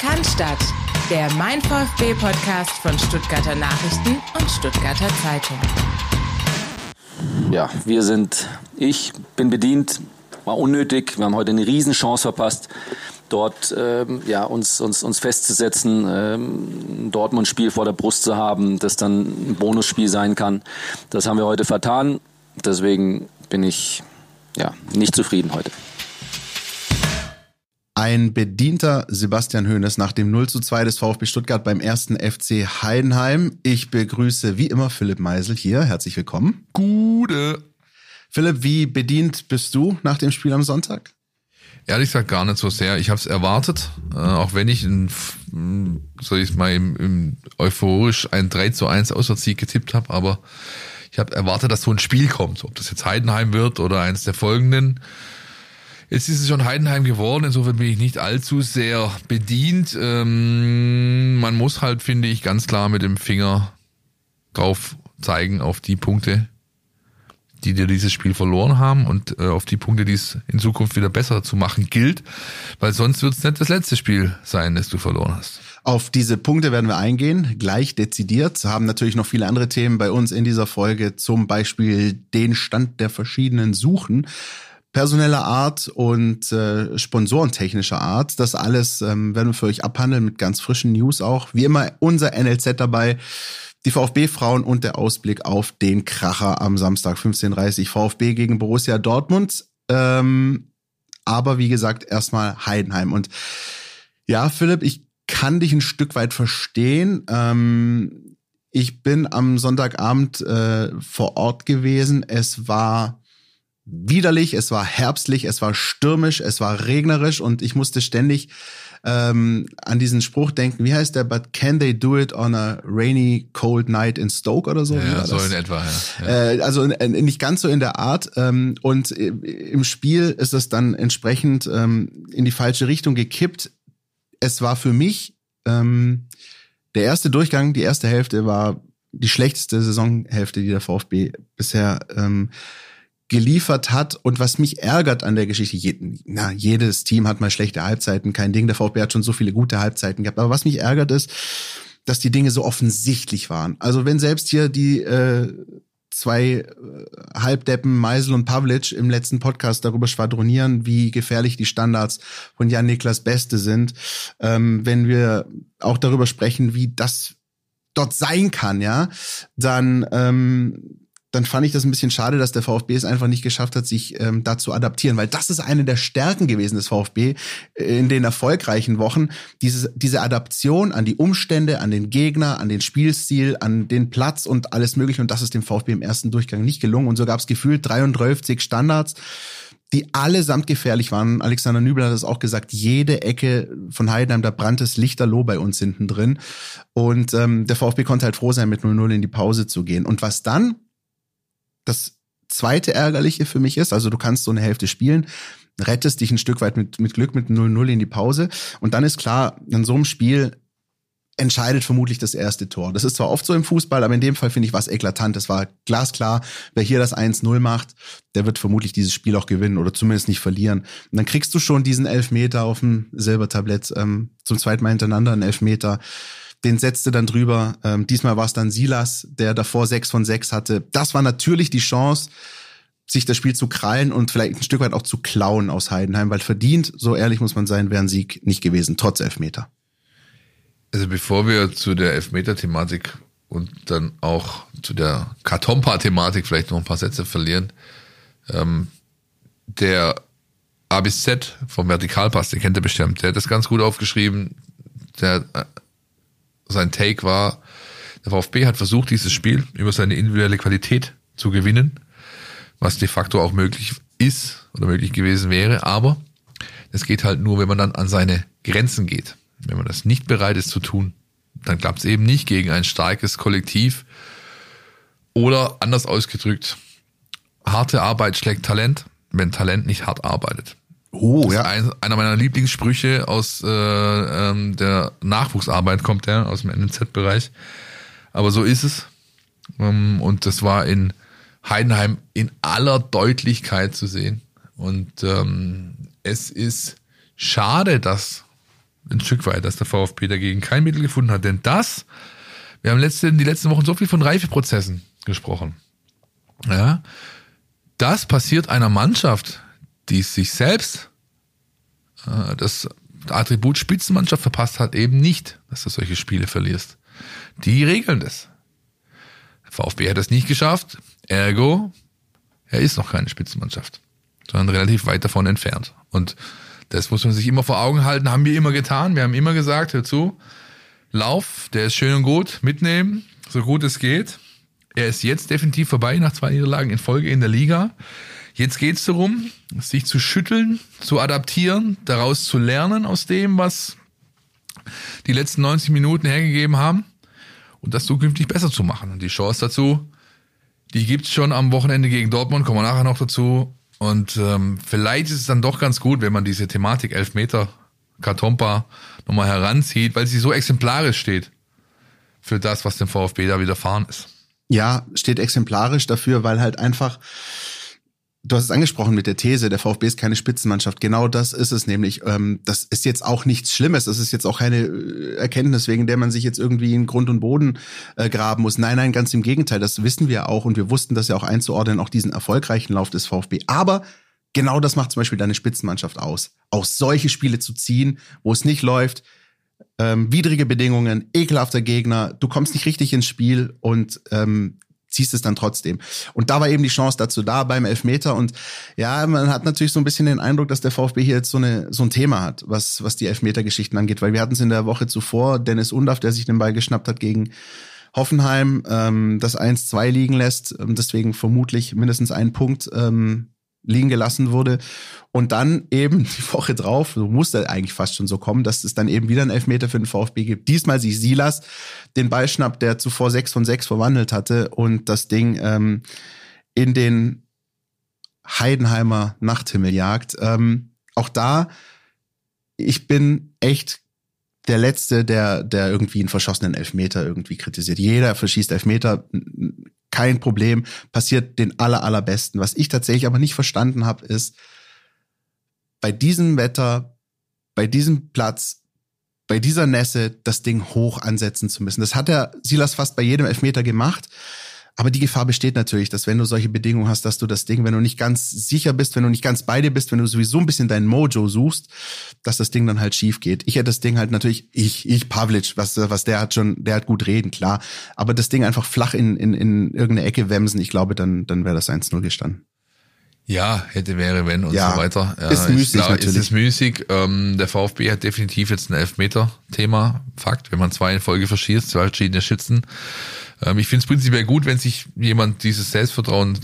Cannstatt, der Mein VfB Podcast von Stuttgarter Nachrichten und Stuttgarter Zeitung. Ja, wir sind, ich bin bedient, war unnötig. Wir haben heute eine Riesenchance verpasst, dort ähm, ja, uns, uns, uns festzusetzen, ähm, ein Dortmund-Spiel vor der Brust zu haben, das dann ein Bonusspiel sein kann. Das haben wir heute vertan. Deswegen bin ich ja, nicht zufrieden heute. Ein bedienter Sebastian Hoeneß nach dem 0 zu 2 des VfB Stuttgart beim ersten FC Heidenheim. Ich begrüße wie immer Philipp Meisel hier. Herzlich willkommen. Gute. Philipp, wie bedient bist du nach dem Spiel am Sonntag? Ehrlich gesagt gar nicht so sehr. Ich habe es erwartet, äh, auch wenn ich, in, soll ich mal, im, im euphorisch ein 3 zu 1 Auswärtssieg getippt habe, aber ich habe erwartet, dass so ein Spiel kommt. Ob das jetzt Heidenheim wird oder eins der folgenden. Jetzt ist es schon Heidenheim geworden, insofern bin ich nicht allzu sehr bedient. Ähm, man muss halt, finde ich, ganz klar mit dem Finger drauf zeigen auf die Punkte, die dir dieses Spiel verloren haben und äh, auf die Punkte, die es in Zukunft wieder besser zu machen gilt, weil sonst wird es nicht das letzte Spiel sein, das du verloren hast. Auf diese Punkte werden wir eingehen, gleich dezidiert. Haben natürlich noch viele andere Themen bei uns in dieser Folge, zum Beispiel den Stand der verschiedenen Suchen personeller Art und äh, sponsorentechnischer Art. Das alles ähm, werden wir für euch abhandeln mit ganz frischen News auch. Wie immer unser NLZ dabei, die VfB-Frauen und der Ausblick auf den Kracher am Samstag 15.30 VfB gegen Borussia Dortmund. Ähm, aber wie gesagt, erstmal Heidenheim. Und ja, Philipp, ich kann dich ein Stück weit verstehen. Ähm, ich bin am Sonntagabend äh, vor Ort gewesen. Es war widerlich, es war herbstlich, es war stürmisch, es war regnerisch und ich musste ständig ähm, an diesen Spruch denken. Wie heißt der? But can they do it on a rainy, cold night in Stoke oder so? Ja, so in etwa. Ja. Äh, also nicht ganz so in der Art. Ähm, und im Spiel ist es dann entsprechend ähm, in die falsche Richtung gekippt. Es war für mich ähm, der erste Durchgang, die erste Hälfte war die schlechteste Saisonhälfte, die der VfB bisher ähm, geliefert hat. Und was mich ärgert an der Geschichte, je, na, jedes Team hat mal schlechte Halbzeiten, kein Ding. Der VfB hat schon so viele gute Halbzeiten gehabt. Aber was mich ärgert ist, dass die Dinge so offensichtlich waren. Also wenn selbst hier die äh, zwei äh, Halbdeppen, Meisel und Pavlic, im letzten Podcast darüber schwadronieren, wie gefährlich die Standards von Jan-Niklas Beste sind, ähm, wenn wir auch darüber sprechen, wie das dort sein kann, ja, dann ähm, dann fand ich das ein bisschen schade, dass der VfB es einfach nicht geschafft hat, sich ähm, da zu adaptieren, weil das ist eine der Stärken gewesen des VfB äh, in den erfolgreichen Wochen. Diese, diese Adaption an die Umstände, an den Gegner, an den Spielstil, an den Platz und alles mögliche. Und das ist dem VfB im ersten Durchgang nicht gelungen. Und so gab es gefühlt 33 Standards die allesamt gefährlich waren. Alexander Nübel hat es auch gesagt, jede Ecke von Heidenheim, da brannte es lichterloh bei uns hinten drin. Und ähm, der VfB konnte halt froh sein, mit 0-0 in die Pause zu gehen. Und was dann das zweite Ärgerliche für mich ist, also du kannst so eine Hälfte spielen, rettest dich ein Stück weit mit, mit Glück mit 0-0 in die Pause und dann ist klar, in so einem Spiel entscheidet vermutlich das erste Tor. Das ist zwar oft so im Fußball, aber in dem Fall finde ich was eklatant. Es war glasklar, wer hier das 1-0 macht, der wird vermutlich dieses Spiel auch gewinnen oder zumindest nicht verlieren. Und dann kriegst du schon diesen Elfmeter auf dem Silbertablett ähm, zum zweiten Mal hintereinander, einen Elfmeter den setzte dann drüber. Ähm, diesmal war es dann Silas, der davor sechs von sechs hatte. Das war natürlich die Chance, sich das Spiel zu krallen und vielleicht ein Stück weit auch zu klauen aus Heidenheim, weil verdient, so ehrlich muss man sein, wäre ein Sieg nicht gewesen, trotz Elfmeter. Also bevor wir zu der Elfmeter-Thematik und dann auch zu der Katompa-Thematik vielleicht noch ein paar Sätze verlieren, ähm, der A bis Z vom Vertikalpass, den kennt ihr bestimmt, der hat das ganz gut aufgeschrieben. Der äh, sein Take war, der VfB hat versucht, dieses Spiel über seine individuelle Qualität zu gewinnen, was de facto auch möglich ist oder möglich gewesen wäre, aber es geht halt nur, wenn man dann an seine Grenzen geht. Wenn man das nicht bereit ist zu tun, dann klappt es eben nicht gegen ein starkes Kollektiv. Oder anders ausgedrückt, harte Arbeit schlägt Talent, wenn Talent nicht hart arbeitet. Oh, das ja. Ein, einer meiner Lieblingssprüche aus äh, ähm, der Nachwuchsarbeit kommt der, aus dem NZ-Bereich. Aber so ist es. Ähm, und das war in Heidenheim in aller Deutlichkeit zu sehen. Und ähm, es ist schade, dass ein Stück weit, dass der VfB dagegen kein Mittel gefunden hat. Denn das, wir haben letzte, die letzten Wochen so viel von Reifeprozessen gesprochen. Ja, das passiert einer Mannschaft, die sich selbst äh, das Attribut Spitzenmannschaft verpasst hat, eben nicht, dass du solche Spiele verlierst. Die regeln das. VfB hat das nicht geschafft, ergo, er ist noch keine Spitzenmannschaft, sondern relativ weit davon entfernt. Und das muss man sich immer vor Augen halten, haben wir immer getan. Wir haben immer gesagt, hör zu, Lauf, der ist schön und gut, mitnehmen, so gut es geht. Er ist jetzt definitiv vorbei nach zwei Niederlagen in Folge in der Liga. Jetzt geht es darum, sich zu schütteln, zu adaptieren, daraus zu lernen aus dem, was die letzten 90 Minuten hergegeben haben und das zukünftig besser zu machen. Und die Chance dazu, die gibt's schon am Wochenende gegen Dortmund, kommen wir nachher noch dazu. Und ähm, vielleicht ist es dann doch ganz gut, wenn man diese Thematik Elfmeter Kartompa nochmal heranzieht, weil sie so exemplarisch steht für das, was dem VfB da widerfahren ist. Ja, steht exemplarisch dafür, weil halt einfach Du hast es angesprochen mit der These, der VfB ist keine Spitzenmannschaft. Genau das ist es nämlich. Ähm, das ist jetzt auch nichts Schlimmes. Das ist jetzt auch keine äh, Erkenntnis, wegen der man sich jetzt irgendwie in Grund und Boden äh, graben muss. Nein, nein, ganz im Gegenteil. Das wissen wir auch und wir wussten das ja auch einzuordnen, auch diesen erfolgreichen Lauf des VfB. Aber genau das macht zum Beispiel deine Spitzenmannschaft aus. Auch solche Spiele zu ziehen, wo es nicht läuft, ähm, widrige Bedingungen, ekelhafter Gegner, du kommst nicht richtig ins Spiel und ähm, ziehst es dann trotzdem. Und da war eben die Chance dazu da beim Elfmeter. Und ja, man hat natürlich so ein bisschen den Eindruck, dass der VfB hier jetzt so, eine, so ein Thema hat, was, was die Elfmeter-Geschichten angeht. Weil wir hatten es in der Woche zuvor, Dennis Undaff, der sich den Ball geschnappt hat gegen Hoffenheim, ähm, das 1-2 liegen lässt, ähm, deswegen vermutlich mindestens einen Punkt ähm, liegen gelassen wurde. Und dann eben die Woche drauf, so musste eigentlich fast schon so kommen, dass es dann eben wieder einen Elfmeter für den VfB gibt. Diesmal sich Silas den Ball schnappt, der zuvor sechs von sechs verwandelt hatte und das Ding ähm, in den Heidenheimer Nachthimmel jagt. Ähm, auch da, ich bin echt der Letzte, der, der irgendwie einen verschossenen Elfmeter irgendwie kritisiert. Jeder verschießt Elfmeter, kein Problem, passiert den aller, allerbesten. Was ich tatsächlich aber nicht verstanden habe, ist, bei diesem Wetter, bei diesem Platz, bei dieser Nässe das Ding hoch ansetzen zu müssen. Das hat der Silas fast bei jedem Elfmeter gemacht. Aber die Gefahr besteht natürlich, dass wenn du solche Bedingungen hast, dass du das Ding, wenn du nicht ganz sicher bist, wenn du nicht ganz bei dir bist, wenn du sowieso ein bisschen deinen Mojo suchst, dass das Ding dann halt schief geht. Ich hätte das Ding halt natürlich, ich, ich Pavlic, was, was der hat schon, der hat gut reden, klar. Aber das Ding einfach flach in, in, in irgendeine Ecke wemsen, ich glaube, dann, dann wäre das 1-0 gestanden. Ja, hätte, wäre, wenn und Ja, so weiter. Ja, ist müßig klar, natürlich. Ist es müßig. Ähm, der VfB hat definitiv jetzt ein Elfmeter-Thema. Fakt, wenn man zwei in Folge verschießt, zwei verschiedene Schützen. Ähm, ich finde es prinzipiell gut, wenn sich jemand dieses Selbstvertrauen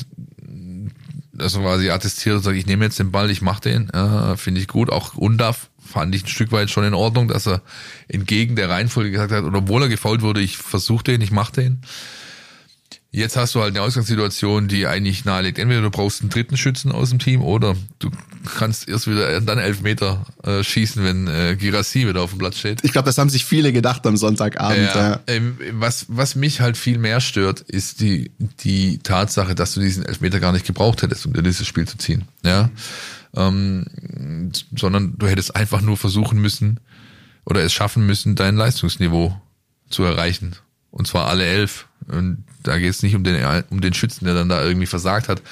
also quasi attestiert und sagt, ich nehme jetzt den Ball, ich mache den. Äh, finde ich gut. Auch Undaf fand ich ein Stück weit schon in Ordnung, dass er entgegen der Reihenfolge gesagt hat, oder obwohl er gefault wurde, ich versuche den, ich mache den. Jetzt hast du halt eine Ausgangssituation, die eigentlich nahelegt. Entweder du brauchst einen dritten Schützen aus dem Team oder du kannst erst wieder dann elf Meter äh, schießen, wenn äh, Girassi wieder auf dem Platz steht. Ich glaube, das haben sich viele gedacht am Sonntagabend. Ja, Ja. ähm, was, was mich halt viel mehr stört, ist die, die Tatsache, dass du diesen Elfmeter gar nicht gebraucht hättest, um dir dieses Spiel zu ziehen. Ja. Ähm, sondern du hättest einfach nur versuchen müssen oder es schaffen müssen, dein Leistungsniveau zu erreichen. Und zwar alle elf. Und da geht es nicht um den, um den Schützen, der dann da irgendwie versagt hat.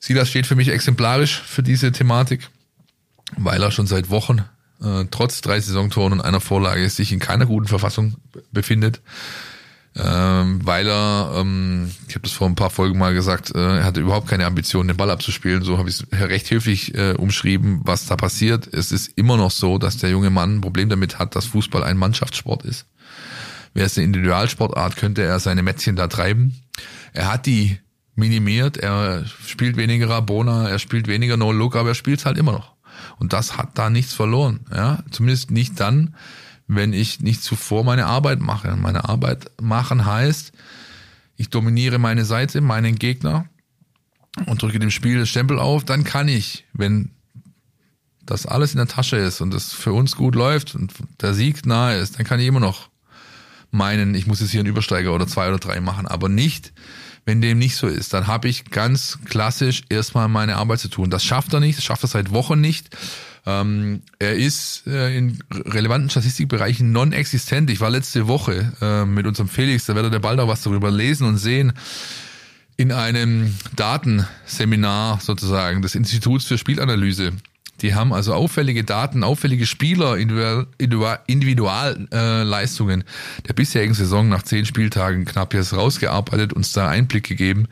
Silas steht für mich exemplarisch für diese Thematik, weil er schon seit Wochen äh, trotz drei Saisontoren und einer Vorlage sich in keiner guten Verfassung befindet. Ähm, weil er, ähm, ich habe das vor ein paar Folgen mal gesagt, äh, er hatte überhaupt keine Ambition, den Ball abzuspielen. So habe ich es recht höflich äh, umschrieben, was da passiert. Es ist immer noch so, dass der junge Mann ein Problem damit hat, dass Fußball ein Mannschaftssport ist. Wäre es eine Individualsportart, könnte er seine Mätzchen da treiben. Er hat die minimiert, er spielt weniger Rabona, er spielt weniger No-Look, aber er spielt halt immer noch. Und das hat da nichts verloren. Ja, Zumindest nicht dann, wenn ich nicht zuvor meine Arbeit mache. Meine Arbeit machen heißt, ich dominiere meine Seite, meinen Gegner und drücke dem Spiel das Stempel auf, dann kann ich, wenn das alles in der Tasche ist und es für uns gut läuft und der Sieg nahe ist, dann kann ich immer noch meinen, ich muss jetzt hier einen Übersteiger oder zwei oder drei machen, aber nicht, wenn dem nicht so ist. Dann habe ich ganz klassisch erstmal meine Arbeit zu tun. Das schafft er nicht, das schafft er seit Wochen nicht, Ähm, er ist äh, in relevanten Statistikbereichen non-existent. Ich war letzte Woche äh, mit unserem Felix, da werdet ihr bald auch was darüber lesen und sehen, in einem Datenseminar sozusagen des Instituts für Spielanalyse. Die haben also auffällige Daten, auffällige Spieler, Individualleistungen äh, der bisherigen Saison nach zehn Spieltagen knapp jetzt rausgearbeitet, uns da Einblick gegeben.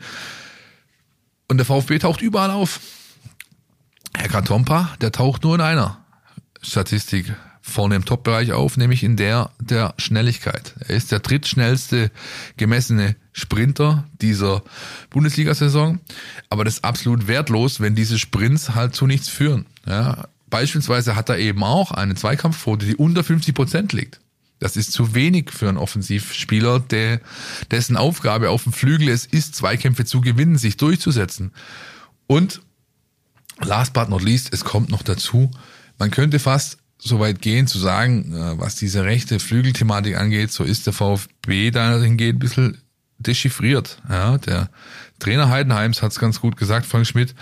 Und der VfB taucht überall auf. Herr Katompa, der taucht nur in einer Statistik vorne im Top-Bereich auf, nämlich in der der Schnelligkeit. Er ist der drittschnellste gemessene Sprinter dieser Bundesliga-Saison, aber das ist absolut wertlos, wenn diese Sprints halt zu nichts führen. Ja, beispielsweise hat er eben auch eine Zweikampfquote, die unter 50 Prozent liegt. Das ist zu wenig für einen Offensivspieler, der, dessen Aufgabe auf dem Flügel es ist, Zweikämpfe zu gewinnen, sich durchzusetzen. Und last but not least, es kommt noch dazu, man könnte fast so weit gehen zu sagen, äh, was diese rechte Flügelthematik angeht, so ist der VfB dahingehend ein bisschen dechiffriert. Ja, der Trainer Heidenheims hat es ganz gut gesagt, Frank Schmidt,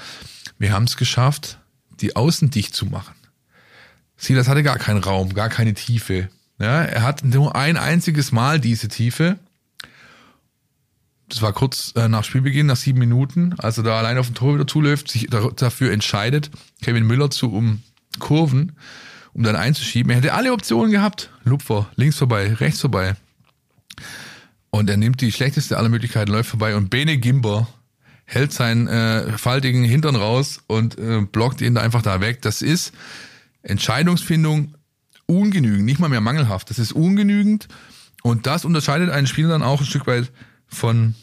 wir haben es geschafft, die Außen dicht zu machen. Silas hatte gar keinen Raum, gar keine Tiefe. Ja, er hat nur ein einziges Mal diese Tiefe. Das war kurz äh, nach Spielbeginn, nach sieben Minuten, als er da allein auf dem Tor wieder zuläuft, sich dafür entscheidet, Kevin Müller zu umkurven um dann einzuschieben. Er hätte alle Optionen gehabt. Lupfer, links vorbei, rechts vorbei. Und er nimmt die schlechteste aller Möglichkeiten, läuft vorbei und Bene Gimber hält seinen äh, faltigen Hintern raus und äh, blockt ihn da einfach da weg. Das ist Entscheidungsfindung ungenügend, nicht mal mehr mangelhaft. Das ist ungenügend und das unterscheidet einen Spieler dann auch ein Stück weit von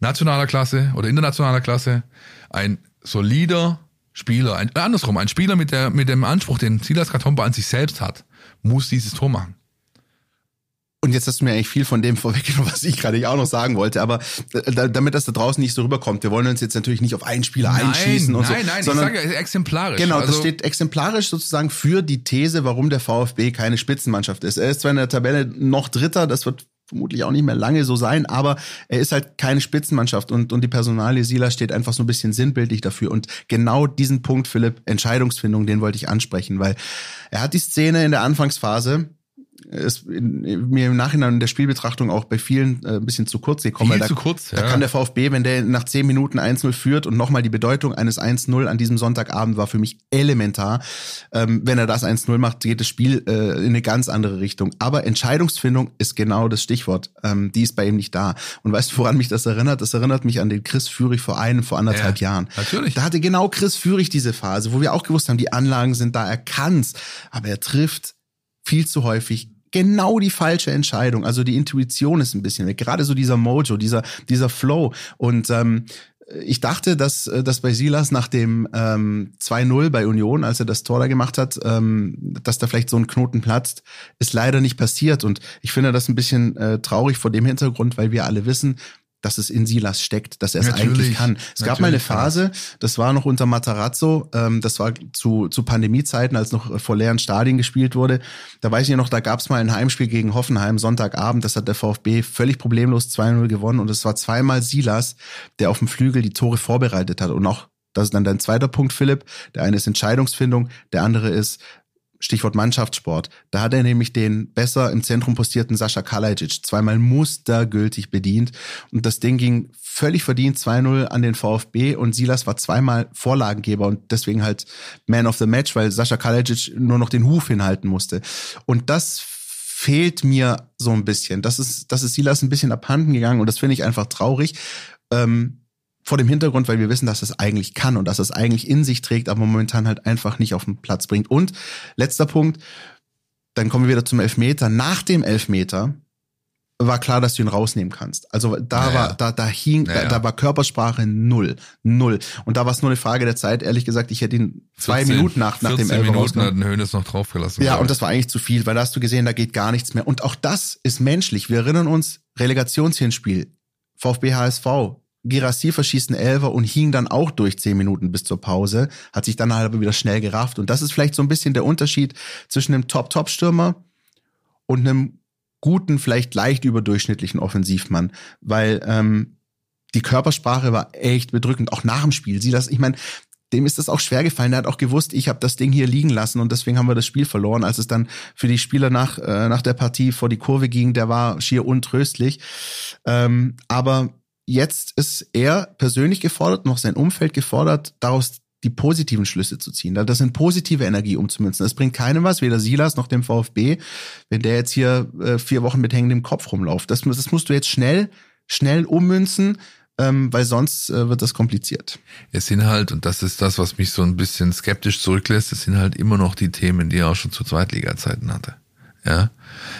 nationaler Klasse oder internationaler Klasse. Ein solider, Spieler, ein, andersrum, ein Spieler mit, der, mit dem Anspruch, den Silas Katomba an sich selbst hat, muss dieses Tor machen. Und jetzt hast du mir eigentlich viel von dem vorweggenommen, was ich gerade auch noch sagen wollte. Aber äh, damit das da draußen nicht so rüberkommt, wir wollen uns jetzt natürlich nicht auf einen Spieler nein, einschießen und nein, so. Nein, nein, sondern, ich sage exemplarisch. Genau, also, das steht exemplarisch sozusagen für die These, warum der VfB keine Spitzenmannschaft ist. Er ist zwar in der Tabelle noch Dritter, das wird vermutlich auch nicht mehr lange so sein, aber er ist halt keine Spitzenmannschaft und, und die Personalie Sila steht einfach so ein bisschen sinnbildlich dafür. Und genau diesen Punkt, Philipp, Entscheidungsfindung, den wollte ich ansprechen, weil er hat die Szene in der Anfangsphase, ist in, mir im Nachhinein in der Spielbetrachtung auch bei vielen äh, ein bisschen zu kurz gekommen. Viel da, zu kurz, ja. Da kann der VfB, wenn der nach zehn Minuten 1-0 führt und nochmal die Bedeutung eines 1-0 an diesem Sonntagabend war für mich elementar. Ähm, wenn er das 1-0 macht, geht das Spiel äh, in eine ganz andere Richtung. Aber Entscheidungsfindung ist genau das Stichwort. Ähm, die ist bei ihm nicht da. Und weißt du, woran mich das erinnert? Das erinnert mich an den Chris Führig vor einem, vor anderthalb ja, Jahren. Natürlich. Da hatte genau Chris Führig diese Phase, wo wir auch gewusst haben, die Anlagen sind da, er kann's, aber er trifft viel zu häufig genau die falsche Entscheidung. Also die Intuition ist ein bisschen weg. Gerade so dieser Mojo, dieser, dieser Flow. Und ähm, ich dachte, dass, dass bei Silas nach dem ähm, 2-0 bei Union, als er das Tor da gemacht hat, ähm, dass da vielleicht so ein Knoten platzt, ist leider nicht passiert. Und ich finde das ein bisschen äh, traurig vor dem Hintergrund, weil wir alle wissen, dass es in Silas steckt, dass er es eigentlich kann. Es gab mal eine Phase, das war noch unter Matarazzo, ähm, das war zu, zu Pandemiezeiten, als noch vor leeren Stadien gespielt wurde. Da weiß ich noch, da gab es mal ein Heimspiel gegen Hoffenheim, Sonntagabend, das hat der VfB völlig problemlos 2-0 gewonnen und es war zweimal Silas, der auf dem Flügel die Tore vorbereitet hat und auch das ist dann dein zweiter Punkt, Philipp. Der eine ist Entscheidungsfindung, der andere ist Stichwort Mannschaftssport. Da hat er nämlich den besser im Zentrum postierten Sascha Kalajic zweimal mustergültig bedient. Und das Ding ging völlig verdient 2-0 an den VfB und Silas war zweimal Vorlagengeber und deswegen halt Man of the Match, weil Sascha Kalajic nur noch den Huf hinhalten musste. Und das fehlt mir so ein bisschen. Das ist, das ist Silas ein bisschen abhanden gegangen und das finde ich einfach traurig. Ähm, vor dem Hintergrund, weil wir wissen, dass es eigentlich kann und dass es eigentlich in sich trägt, aber momentan halt einfach nicht auf den Platz bringt. Und letzter Punkt, dann kommen wir wieder zum Elfmeter. Nach dem Elfmeter war klar, dass du ihn rausnehmen kannst. Also da naja. war, da, da hing, naja. da, da, war Körpersprache null, null. Und da war es nur eine Frage der Zeit. Ehrlich gesagt, ich hätte ihn zwei 14, Minuten nach, nach dem Elfer Minuten hat Hönes noch draufgelassen. Ja, und das war eigentlich zu viel, weil da hast du gesehen, da geht gar nichts mehr. Und auch das ist menschlich. Wir erinnern uns, Relegationshinspiel, VfB HSV, Girassi verschießt einen Elfer und hing dann auch durch zehn Minuten bis zur Pause, hat sich dann halt aber wieder schnell gerafft. Und das ist vielleicht so ein bisschen der Unterschied zwischen einem Top-Top-Stürmer und einem guten, vielleicht leicht überdurchschnittlichen Offensivmann, weil ähm, die Körpersprache war echt bedrückend, auch nach dem Spiel. Sie das, ich meine, dem ist das auch schwer gefallen. Der hat auch gewusst, ich habe das Ding hier liegen lassen und deswegen haben wir das Spiel verloren. Als es dann für die Spieler nach, äh, nach der Partie vor die Kurve ging, der war schier untröstlich. Ähm, aber jetzt ist er persönlich gefordert, noch sein Umfeld gefordert, daraus die positiven Schlüsse zu ziehen. Das sind positive Energie umzumünzen. Das bringt keinem was, weder Silas noch dem VfB, wenn der jetzt hier äh, vier Wochen mit hängendem Kopf rumläuft. Das, das musst du jetzt schnell, schnell ummünzen, ähm, weil sonst äh, wird das kompliziert. Es sind halt, und das ist das, was mich so ein bisschen skeptisch zurücklässt, es sind halt immer noch die Themen, die er auch schon zu Zweitliga-Zeiten hatte. Ja,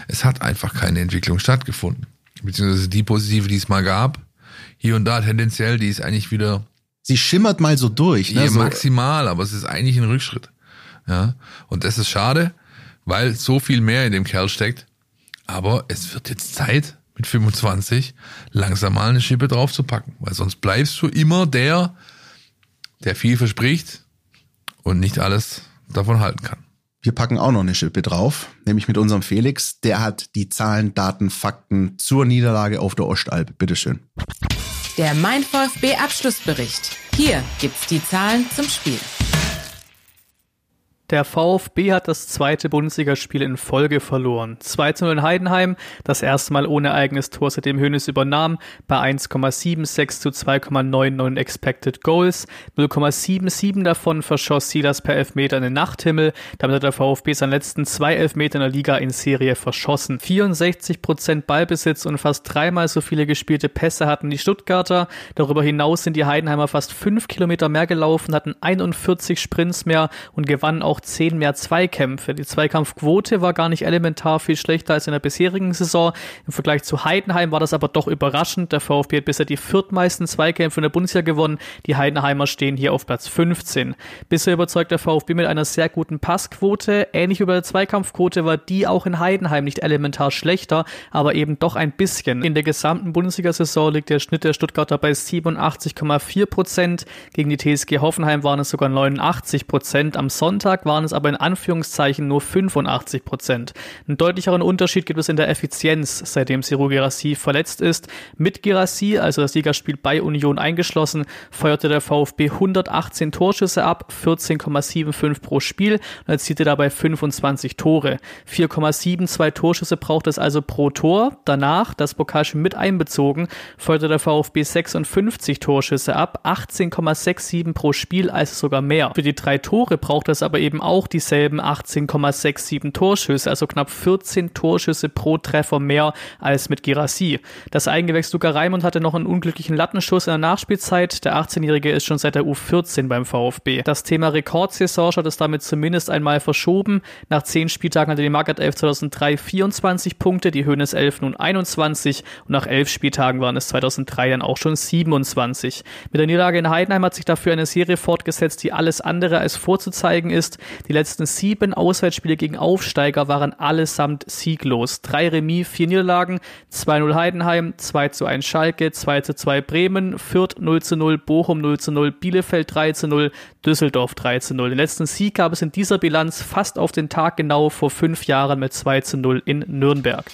es hat einfach keine Entwicklung stattgefunden. Beziehungsweise die positive, die es mal gab, hier und da tendenziell, die ist eigentlich wieder sie schimmert mal so durch. Ne? So. maximal, aber es ist eigentlich ein Rückschritt. Ja, und das ist schade, weil so viel mehr in dem Kerl steckt. Aber es wird jetzt Zeit, mit 25 langsam mal eine Schippe draufzupacken, weil sonst bleibst du immer der, der viel verspricht und nicht alles davon halten kann. Wir packen auch noch eine Schippe drauf, nämlich mit unserem Felix. Der hat die Zahlen, Daten, Fakten zur Niederlage auf der Ostalb. Bitteschön. Der Mein VfB Abschlussbericht. Hier gibt's die Zahlen zum Spiel. Der VfB hat das zweite Bundesligaspiel in Folge verloren. 2 zu 0 in Heidenheim, das erste Mal ohne eigenes Tor, seitdem Hönes übernahm, bei 1,76 zu 2,99 Expected Goals. 0,77 davon verschoss Silas per Elfmeter in den Nachthimmel. Damit hat der VfB seinen letzten zwei Elfmeter in der Liga in Serie verschossen. 64 Prozent Ballbesitz und fast dreimal so viele gespielte Pässe hatten die Stuttgarter. Darüber hinaus sind die Heidenheimer fast fünf Kilometer mehr gelaufen, hatten 41 Sprints mehr und gewannen auch auch zehn mehr Zweikämpfe. Die Zweikampfquote war gar nicht elementar viel schlechter als in der bisherigen Saison. Im Vergleich zu Heidenheim war das aber doch überraschend. Der VfB hat bisher die viertmeisten Zweikämpfe in der Bundesliga gewonnen. Die Heidenheimer stehen hier auf Platz 15. Bisher überzeugt der VfB mit einer sehr guten Passquote. Ähnlich bei der Zweikampfquote war die auch in Heidenheim nicht elementar schlechter, aber eben doch ein bisschen. In der gesamten Bundesliga-Saison liegt der Schnitt der Stuttgarter bei 87,4 Prozent. Gegen die TSG Hoffenheim waren es sogar 89 Prozent. Am Sonntag waren es aber in Anführungszeichen nur 85 Prozent. Einen deutlicheren Unterschied gibt es in der Effizienz, seitdem Ciro Gerassi verletzt ist. Mit Gerassi, also das Ligaspiel bei Union eingeschlossen, feuerte der VfB 118 Torschüsse ab, 14,75 pro Spiel und erzielte dabei 25 Tore. 4,72 Torschüsse braucht es also pro Tor. Danach, das Pokalspiel mit einbezogen, feuerte der VfB 56 Torschüsse ab, 18,67 pro Spiel, also sogar mehr. Für die drei Tore braucht es aber eben eben auch dieselben 18,67 Torschüsse, also knapp 14 Torschüsse pro Treffer mehr als mit Girassi. Das Eigengewächs Luca Raimund hatte noch einen unglücklichen Lattenschuss in der Nachspielzeit. Der 18-Jährige ist schon seit der U14 beim VfB. Das Thema Rekordsaison hat es damit zumindest einmal verschoben. Nach 10 Spieltagen hatte die Market 11 2003 24 Punkte, die Höhnes 11 nun 21 und nach 11 Spieltagen waren es 2003 dann auch schon 27. Mit der Niederlage in Heidenheim hat sich dafür eine Serie fortgesetzt, die alles andere als vorzuzeigen ist. Die letzten sieben Auswärtsspiele gegen Aufsteiger waren allesamt sieglos. Drei Remis, vier Niederlagen, 2-0 Heidenheim, 2-1 Schalke, 2-2 Bremen, Fürth 0-0, Bochum 0-0, Bielefeld 3-0, Düsseldorf 3-0. Den letzten Sieg gab es in dieser Bilanz fast auf den Tag genau vor fünf Jahren mit 2-0 in Nürnberg.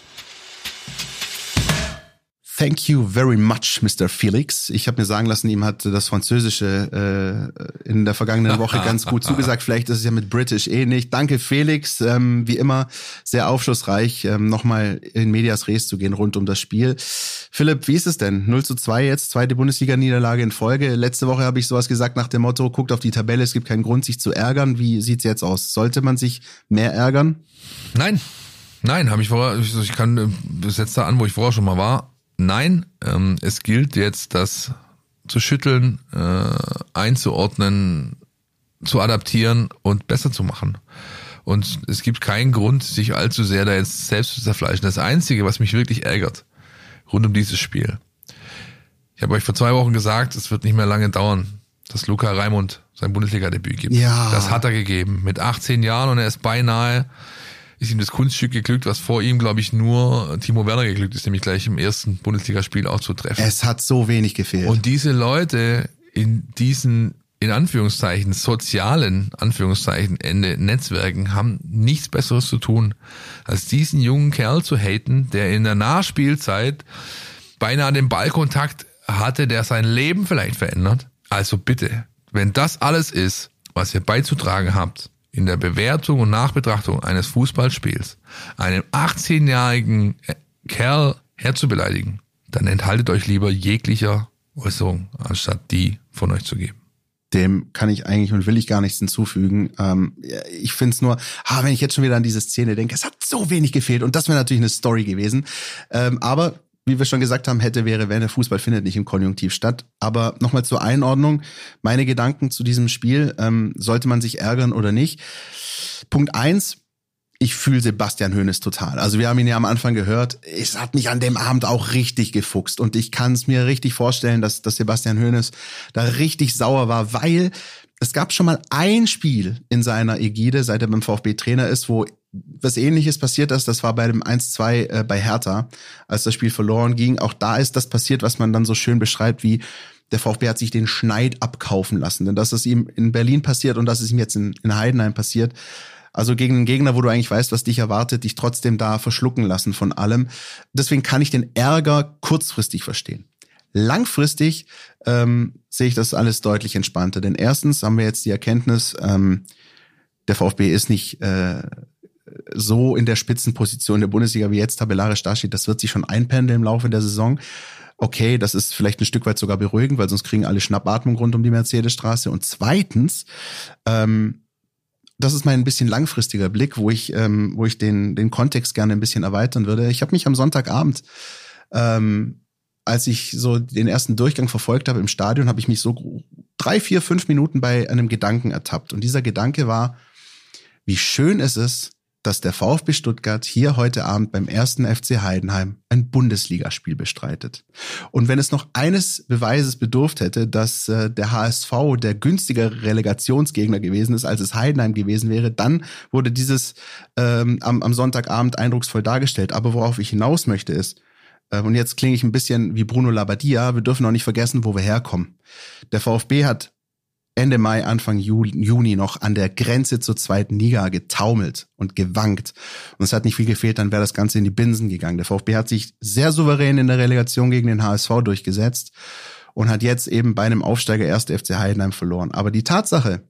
Thank you very much, Mr. Felix. Ich habe mir sagen lassen, ihm hat das Französische äh, in der vergangenen Woche ganz gut zugesagt. Vielleicht ist es ja mit British eh nicht. Danke, Felix. Ähm, wie immer sehr aufschlussreich, ähm, nochmal in Medias Res zu gehen rund um das Spiel. Philipp, wie ist es denn? 0 zu 2 jetzt, zweite Bundesliga-Niederlage in Folge. Letzte Woche habe ich sowas gesagt nach dem Motto, guckt auf die Tabelle, es gibt keinen Grund, sich zu ärgern. Wie sieht's jetzt aus? Sollte man sich mehr ärgern? Nein. Nein, habe ich vorher, ich kann, das setzt da an, wo ich vorher schon mal war Nein, ähm, es gilt jetzt, das zu schütteln, äh, einzuordnen, zu adaptieren und besser zu machen. Und es gibt keinen Grund, sich allzu sehr da jetzt selbst zu zerfleischen. Das Einzige, was mich wirklich ärgert, rund um dieses Spiel. Ich habe euch vor zwei Wochen gesagt, es wird nicht mehr lange dauern, dass Luca Raimund sein Bundesliga-Debüt gibt. Ja. Das hat er gegeben. Mit 18 Jahren und er ist beinahe ist ihm das Kunststück geglückt, was vor ihm, glaube ich, nur Timo Werner geglückt ist, nämlich gleich im ersten Bundesligaspiel auch zu treffen. Es hat so wenig gefehlt. Und diese Leute in diesen in Anführungszeichen sozialen Anführungszeichen Ende Netzwerken haben nichts Besseres zu tun, als diesen jungen Kerl zu haten, der in der Nachspielzeit beinahe den Ballkontakt hatte, der sein Leben vielleicht verändert. Also bitte, wenn das alles ist, was ihr beizutragen habt, in der Bewertung und Nachbetrachtung eines Fußballspiels, einem 18-jährigen Kerl herzubeleidigen, dann enthaltet euch lieber jeglicher Äußerung, anstatt die von euch zu geben dem kann ich eigentlich und will ich gar nichts hinzufügen. Ähm, ich finde es nur, ah, wenn ich jetzt schon wieder an diese Szene denke, es hat so wenig gefehlt und das wäre natürlich eine Story gewesen. Ähm, aber wie wir schon gesagt haben, hätte, wäre, wenn der Fußball findet nicht im Konjunktiv statt. Aber nochmal zur Einordnung, meine Gedanken zu diesem Spiel, ähm, sollte man sich ärgern oder nicht. Punkt eins, ich fühle Sebastian Hoeneß total. Also wir haben ihn ja am Anfang gehört. Es hat mich an dem Abend auch richtig gefuchst. Und ich kann es mir richtig vorstellen, dass, dass Sebastian Hoeneß da richtig sauer war, weil es gab schon mal ein Spiel in seiner Ägide, seit er beim VfB Trainer ist, wo was ähnliches passiert ist. Das war bei dem 1-2 äh, bei Hertha, als das Spiel verloren ging. Auch da ist das passiert, was man dann so schön beschreibt, wie der VfB hat sich den Schneid abkaufen lassen. Denn dass es ihm in Berlin passiert und dass es ihm jetzt in, in Heidenheim passiert, also gegen einen Gegner, wo du eigentlich weißt, was dich erwartet, dich trotzdem da verschlucken lassen von allem. Deswegen kann ich den Ärger kurzfristig verstehen. Langfristig ähm, sehe ich das alles deutlich entspannter. Denn erstens haben wir jetzt die Erkenntnis, ähm, der VfB ist nicht äh, so in der Spitzenposition der Bundesliga wie jetzt tabellarisch dasteht. Das wird sich schon einpendeln im Laufe der Saison. Okay, das ist vielleicht ein Stück weit sogar beruhigend, weil sonst kriegen alle Schnappatmung rund um die Mercedesstraße. Und zweitens, ähm, das ist mein ein bisschen langfristiger Blick, wo ich, ähm, wo ich den, den Kontext gerne ein bisschen erweitern würde. Ich habe mich am Sonntagabend, ähm, als ich so den ersten Durchgang verfolgt habe im Stadion, habe ich mich so drei, vier, fünf Minuten bei einem Gedanken ertappt. Und dieser Gedanke war, wie schön es ist, dass der VfB Stuttgart hier heute Abend beim ersten FC Heidenheim ein Bundesligaspiel bestreitet. Und wenn es noch eines Beweises bedurft hätte, dass äh, der HSV der günstigere Relegationsgegner gewesen ist, als es Heidenheim gewesen wäre, dann wurde dieses ähm, am, am Sonntagabend eindrucksvoll dargestellt. Aber worauf ich hinaus möchte ist, äh, und jetzt klinge ich ein bisschen wie Bruno Labbadia, wir dürfen auch nicht vergessen, wo wir herkommen. Der VfB hat Ende Mai, Anfang Juni noch an der Grenze zur zweiten Liga getaumelt und gewankt. Und es hat nicht viel gefehlt, dann wäre das Ganze in die Binsen gegangen. Der VfB hat sich sehr souverän in der Relegation gegen den HSV durchgesetzt und hat jetzt eben bei einem Aufsteiger 1. FC Heidenheim verloren. Aber die Tatsache,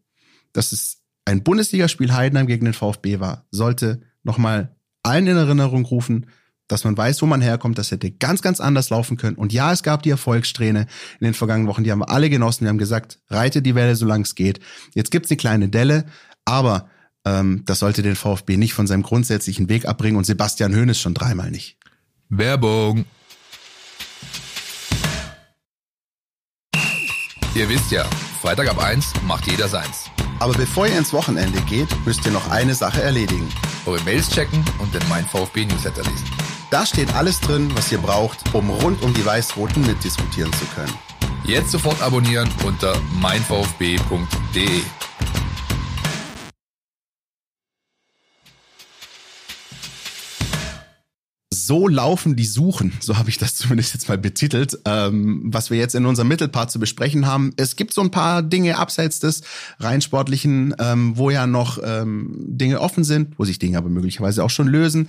dass es ein Bundesligaspiel Heidenheim gegen den VfB war, sollte nochmal allen in Erinnerung rufen, dass man weiß, wo man herkommt. Das hätte ganz, ganz anders laufen können. Und ja, es gab die Erfolgssträhne in den vergangenen Wochen. Die haben wir alle genossen. Wir haben gesagt, reite die Welle, solange es geht. Jetzt gibt's eine kleine Delle, aber ähm, das sollte den VfB nicht von seinem grundsätzlichen Weg abbringen und Sebastian Hoeneß schon dreimal nicht. Werbung. Ihr wisst ja, Freitag ab eins macht jeder seins. Aber bevor ihr ins Wochenende geht, müsst ihr noch eine Sache erledigen. Eure Mails checken und den Mein VfB Newsletter lesen. Da steht alles drin, was ihr braucht, um rund um die Weiß-Roten mitdiskutieren zu können. Jetzt sofort abonnieren unter meinvfb.de. so laufen die Suchen, so habe ich das zumindest jetzt mal betitelt, ähm, was wir jetzt in unserem Mittelpart zu besprechen haben. Es gibt so ein paar Dinge abseits des rein sportlichen, ähm, wo ja noch ähm, Dinge offen sind, wo sich Dinge aber möglicherweise auch schon lösen.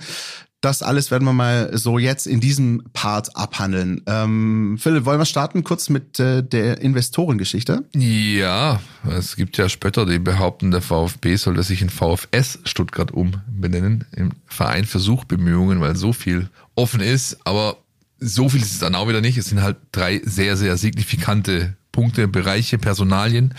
Das alles werden wir mal so jetzt in diesem Part abhandeln. Ähm, Philipp, wollen wir starten kurz mit äh, der Investorengeschichte? Ja, es gibt ja Spötter, die behaupten, der VfB sollte sich in VfS Stuttgart umbenennen, im Verein für Suchbemühungen, weil so viel offen ist. Aber so viel ist es dann auch wieder nicht. Es sind halt drei sehr, sehr signifikante Punkte, Bereiche, Personalien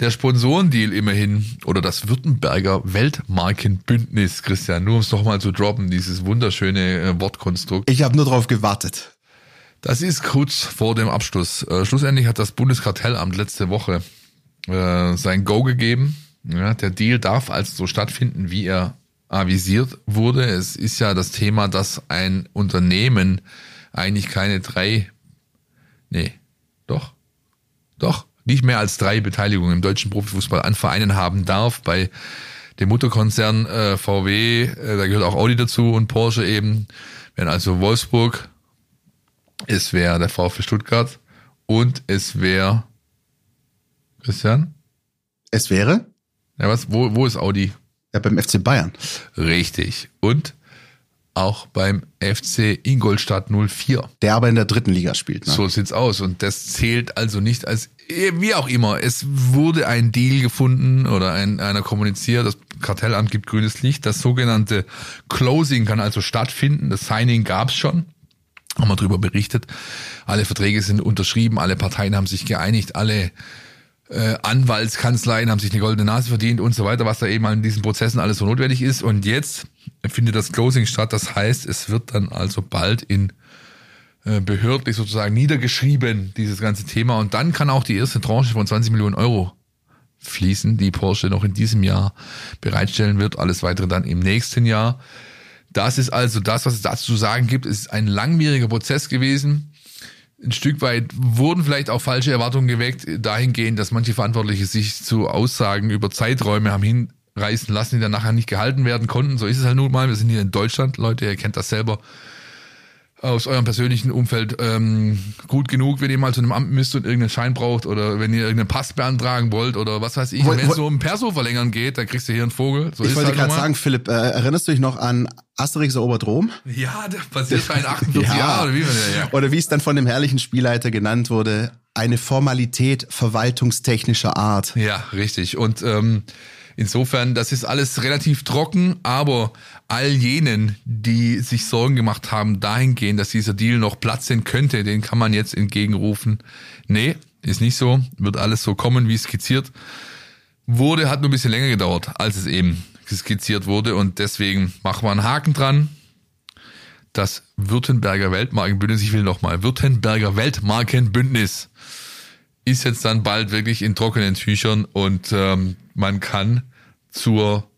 der Sponsorendeal immerhin oder das Württemberger Weltmarkenbündnis, Christian, nur um es doch mal zu droppen, dieses wunderschöne äh, Wortkonstrukt. Ich habe nur darauf gewartet. Das ist kurz vor dem Abschluss. Äh, schlussendlich hat das Bundeskartellamt letzte Woche äh, sein Go gegeben. Ja, der Deal darf also so stattfinden, wie er avisiert wurde. Es ist ja das Thema, dass ein Unternehmen eigentlich keine drei, nee, doch, doch, nicht mehr als drei Beteiligungen im deutschen Profifußball an Vereinen haben darf. Bei dem Mutterkonzern äh, VW, äh, da gehört auch Audi dazu und Porsche eben, wären also Wolfsburg, es wäre der VfB Stuttgart und es wäre Christian? Es wäre? Ja, was? Wo, wo ist Audi? Ja, beim FC Bayern. Richtig. Und auch beim FC Ingolstadt 04. Der aber in der dritten Liga spielt. Ne? So sieht's aus. Und das zählt also nicht als wie auch immer, es wurde ein Deal gefunden oder ein, einer kommuniziert, das Kartellamt gibt grünes Licht. Das sogenannte Closing kann also stattfinden. Das Signing gab es schon. Haben wir darüber berichtet. Alle Verträge sind unterschrieben, alle Parteien haben sich geeinigt, alle äh, Anwaltskanzleien haben sich eine goldene Nase verdient und so weiter, was da eben in diesen Prozessen alles so notwendig ist. Und jetzt findet das Closing statt. Das heißt, es wird dann also bald in äh, behördlich sozusagen niedergeschrieben, dieses ganze Thema. Und dann kann auch die erste Tranche von 20 Millionen Euro fließen, die Porsche noch in diesem Jahr bereitstellen wird. Alles weitere dann im nächsten Jahr. Das ist also das, was es dazu zu sagen gibt. Es ist ein langwieriger Prozess gewesen. Ein Stück weit wurden vielleicht auch falsche Erwartungen geweckt, dahingehend, dass manche Verantwortliche sich zu Aussagen über Zeiträume haben hinreißen lassen, die dann nachher nicht gehalten werden konnten. So ist es halt nun mal. Wir sind hier in Deutschland, Leute, ihr kennt das selber aus eurem persönlichen Umfeld ähm, gut genug, wenn ihr mal zu einem Amt müsst und irgendeinen Schein braucht oder wenn ihr irgendeinen Pass beantragen wollt oder was weiß ich. Wenn es so um Perso verlängern geht, dann kriegst du hier einen Vogel. So ich wollte halt gerade sagen, Philipp, äh, erinnerst du dich noch an Asterix erobert Rom? Ja, der passiert in 48 ja. Jahren. Oder wie, ja. oder wie es dann von dem herrlichen Spielleiter genannt wurde, eine Formalität verwaltungstechnischer Art. Ja, richtig. Und ähm, Insofern, das ist alles relativ trocken, aber all jenen, die sich Sorgen gemacht haben dahingehend, dass dieser Deal noch platzen könnte, den kann man jetzt entgegenrufen. Nee, ist nicht so, wird alles so kommen, wie skizziert wurde, hat nur ein bisschen länger gedauert, als es eben skizziert wurde und deswegen machen wir einen Haken dran. Das Württemberger Weltmarkenbündnis, ich will nochmal, Württemberger Weltmarkenbündnis ist jetzt dann bald wirklich in trockenen Tüchern und ähm, man kann zur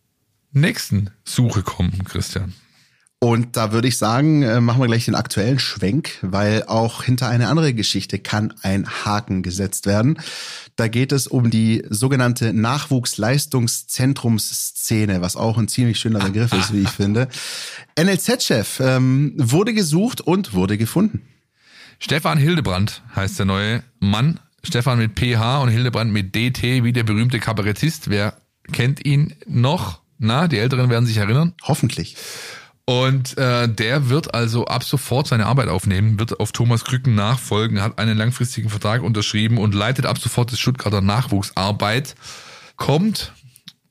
nächsten Suche kommen, Christian. Und da würde ich sagen, äh, machen wir gleich den aktuellen Schwenk, weil auch hinter eine andere Geschichte kann ein Haken gesetzt werden. Da geht es um die sogenannte Nachwuchsleistungszentrumsszene, was auch ein ziemlich schöner Begriff ist, wie ich finde. NLZ-Chef ähm, wurde gesucht und wurde gefunden. Stefan Hildebrand heißt der neue Mann Stefan mit PH und Hildebrand mit DT, wie der berühmte Kabarettist. Wer kennt ihn noch? Na, die Älteren werden sich erinnern. Hoffentlich. Und äh, der wird also ab sofort seine Arbeit aufnehmen, wird auf Thomas Krücken nachfolgen, hat einen langfristigen Vertrag unterschrieben und leitet ab sofort das Stuttgarter Nachwuchsarbeit. Kommt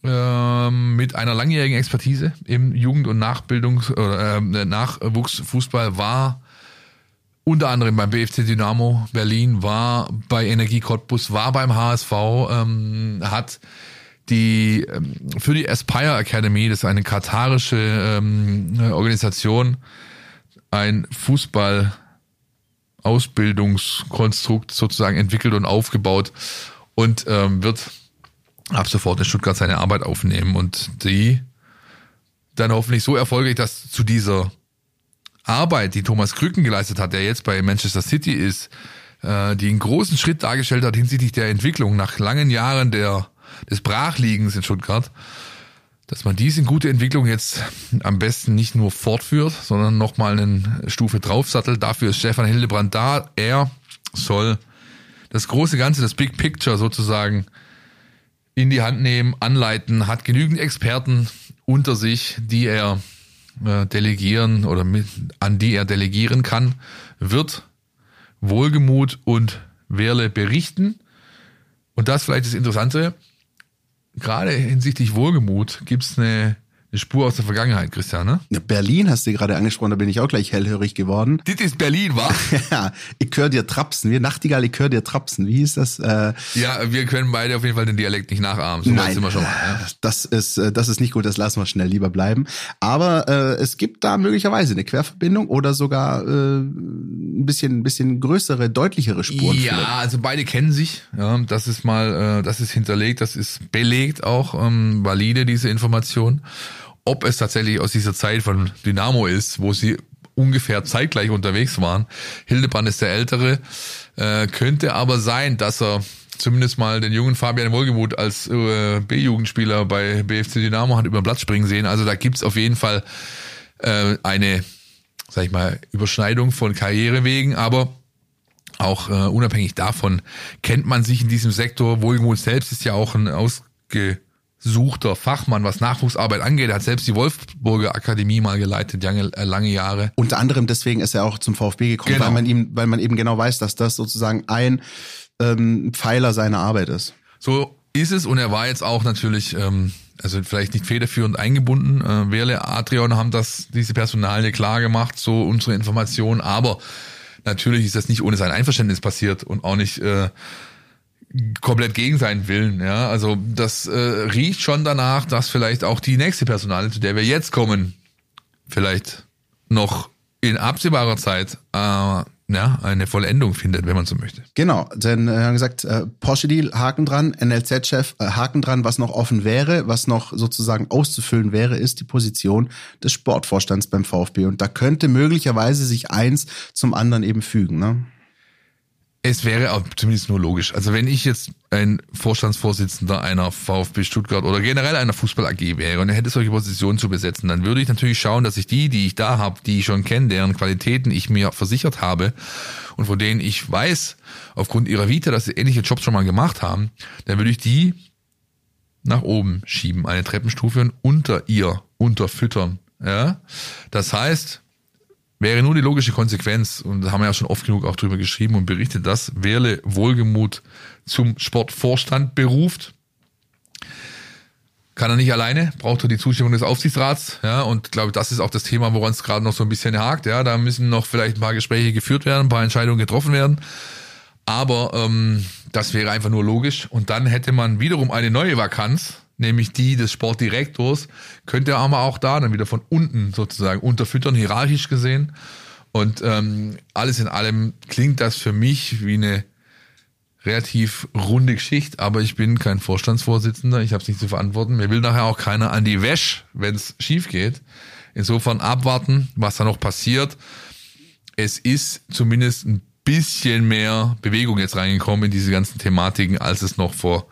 äh, mit einer langjährigen Expertise im Jugend- und Nachbildungs- oder äh, Nachwuchsfußball, war unter anderem beim BFC Dynamo Berlin, war bei Energie Cottbus, war beim HSV, ähm, hat die ähm, für die Aspire Academy, das ist eine katarische ähm, Organisation, ein Fußball Ausbildungskonstrukt sozusagen entwickelt und aufgebaut und ähm, wird ab sofort in Stuttgart seine Arbeit aufnehmen und die dann hoffentlich so erfolgreich, dass zu dieser Arbeit, die Thomas Krücken geleistet hat, der jetzt bei Manchester City ist, äh, die einen großen Schritt dargestellt hat hinsichtlich der Entwicklung nach langen Jahren der, des Brachliegens in Stuttgart, dass man diese gute Entwicklung jetzt am besten nicht nur fortführt, sondern nochmal eine Stufe draufsattelt. Dafür ist Stefan Hildebrand da. Er soll das große Ganze, das Big Picture sozusagen in die Hand nehmen, anleiten, hat genügend Experten unter sich, die er äh, delegieren oder mit, an die er delegieren kann, wird Wohlgemut und Werle berichten. Und das vielleicht das Interessante, gerade hinsichtlich Wohlgemut gibt es eine eine Spur aus der Vergangenheit, Christian, ne? Ja, Berlin hast du gerade angesprochen, da bin ich auch gleich hellhörig geworden. Das ist Berlin, wa? ja, ich höre dir trapsen. Wir Nachtigall, ich höre dir trapsen. Wie hieß das? Äh, ja, wir können beide auf jeden Fall den Dialekt nicht nachahmen. So Nein, sind wir schon mal, ja. das ist äh, das ist nicht gut, das lassen wir schnell lieber bleiben. Aber äh, es gibt da möglicherweise eine Querverbindung oder sogar äh, ein bisschen ein bisschen größere, deutlichere Spuren. Ja, vielleicht. also beide kennen sich. Ja, das ist mal, äh, das ist hinterlegt, das ist belegt auch ähm, valide diese Information ob es tatsächlich aus dieser Zeit von Dynamo ist, wo sie ungefähr zeitgleich unterwegs waren. Hildebrand ist der Ältere, äh, könnte aber sein, dass er zumindest mal den jungen Fabian Wohlgemuth als äh, B-Jugendspieler bei BFC Dynamo hat über den Platz springen sehen. Also da gibt's auf jeden Fall äh, eine, sag ich mal, Überschneidung von Karrierewegen, aber auch äh, unabhängig davon kennt man sich in diesem Sektor. Wohlgemuth selbst ist ja auch ein ausge suchter Fachmann, was Nachwuchsarbeit angeht. Er hat selbst die Wolfsburger Akademie mal geleitet, lange, äh, lange Jahre. Unter anderem deswegen ist er auch zum VfB gekommen, genau. weil man ihm, weil man eben genau weiß, dass das sozusagen ein ähm, Pfeiler seiner Arbeit ist. So ist es und er war jetzt auch natürlich, ähm, also vielleicht nicht federführend eingebunden. Äh, Werle, Adrian haben das, diese Personalie klar gemacht, so unsere Informationen, aber natürlich ist das nicht ohne sein Einverständnis passiert und auch nicht äh, komplett gegen seinen Willen. Ja, also das äh, riecht schon danach, dass vielleicht auch die nächste Personale, zu der wir jetzt kommen, vielleicht noch in absehbarer Zeit äh, ja, eine Vollendung findet, wenn man so möchte. Genau, denn äh, hat gesagt, äh, Porsche Deal, Haken dran, NLZ-Chef, äh, Haken dran, was noch offen wäre, was noch sozusagen auszufüllen wäre, ist die Position des Sportvorstands beim VfB. Und da könnte möglicherweise sich eins zum anderen eben fügen. Ne? Es wäre auch zumindest nur logisch. Also wenn ich jetzt ein Vorstandsvorsitzender einer VfB Stuttgart oder generell einer Fußball AG wäre und hätte solche Positionen zu besetzen, dann würde ich natürlich schauen, dass ich die, die ich da habe, die ich schon kenne, deren Qualitäten ich mir versichert habe und von denen ich weiß, aufgrund ihrer Vita, dass sie ähnliche Jobs schon mal gemacht haben, dann würde ich die nach oben schieben, eine Treppenstufe und unter ihr unterfüttern. Ja, das heißt, wäre nur die logische Konsequenz, und da haben wir ja schon oft genug auch drüber geschrieben und berichtet, dass Werle Wohlgemut zum Sportvorstand beruft. Kann er nicht alleine, braucht er die Zustimmung des Aufsichtsrats, ja, und glaube, das ist auch das Thema, woran es gerade noch so ein bisschen hakt, ja, da müssen noch vielleicht ein paar Gespräche geführt werden, ein paar Entscheidungen getroffen werden, aber ähm, das wäre einfach nur logisch. Und dann hätte man wiederum eine neue Vakanz, nämlich die des Sportdirektors, könnte aber auch da dann wieder von unten sozusagen unterfüttern, hierarchisch gesehen. Und ähm, alles in allem klingt das für mich wie eine relativ runde Geschichte, aber ich bin kein Vorstandsvorsitzender, ich habe es nicht zu verantworten. Mir will nachher auch keiner an die Wäsche, wenn es schief geht. Insofern abwarten, was da noch passiert. Es ist zumindest ein bisschen mehr Bewegung jetzt reingekommen in diese ganzen Thematiken, als es noch vor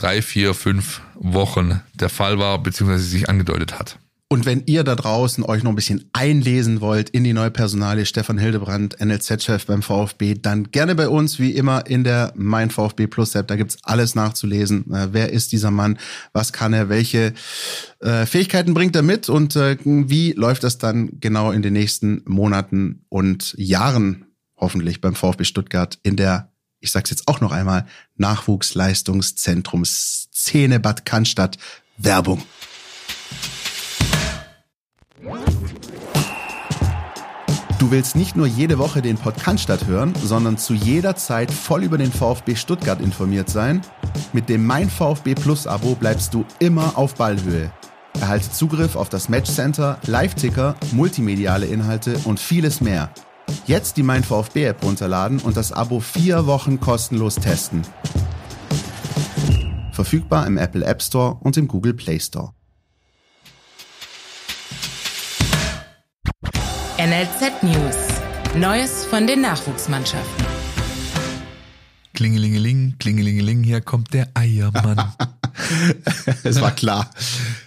drei, vier, fünf Wochen der Fall war, beziehungsweise sich angedeutet hat. Und wenn ihr da draußen euch noch ein bisschen einlesen wollt in die neue Personalie Stefan Hildebrand, NLZ-Chef beim VfB, dann gerne bei uns, wie immer in der Mein VfB Plus App. Da gibt's alles nachzulesen. Äh, wer ist dieser Mann? Was kann er? Welche äh, Fähigkeiten bringt er mit? Und äh, wie läuft das dann genau in den nächsten Monaten und Jahren hoffentlich beim VfB Stuttgart in der ich sag's jetzt auch noch einmal, Nachwuchsleistungszentrum Szene Bad Cannstatt Werbung. Du willst nicht nur jede Woche den Podcast hören, sondern zu jeder Zeit voll über den VfB Stuttgart informiert sein? Mit dem Mein VfB Plus Abo bleibst du immer auf Ballhöhe. Erhalte Zugriff auf das Matchcenter, Live-Ticker, multimediale Inhalte und vieles mehr. Jetzt die Mein VfB App runterladen und das Abo vier Wochen kostenlos testen. Verfügbar im Apple App Store und im Google Play Store. NLZ News. Neues von den Nachwuchsmannschaften. Klingelingeling, klingelingeling, hier kommt der Eiermann. es war klar.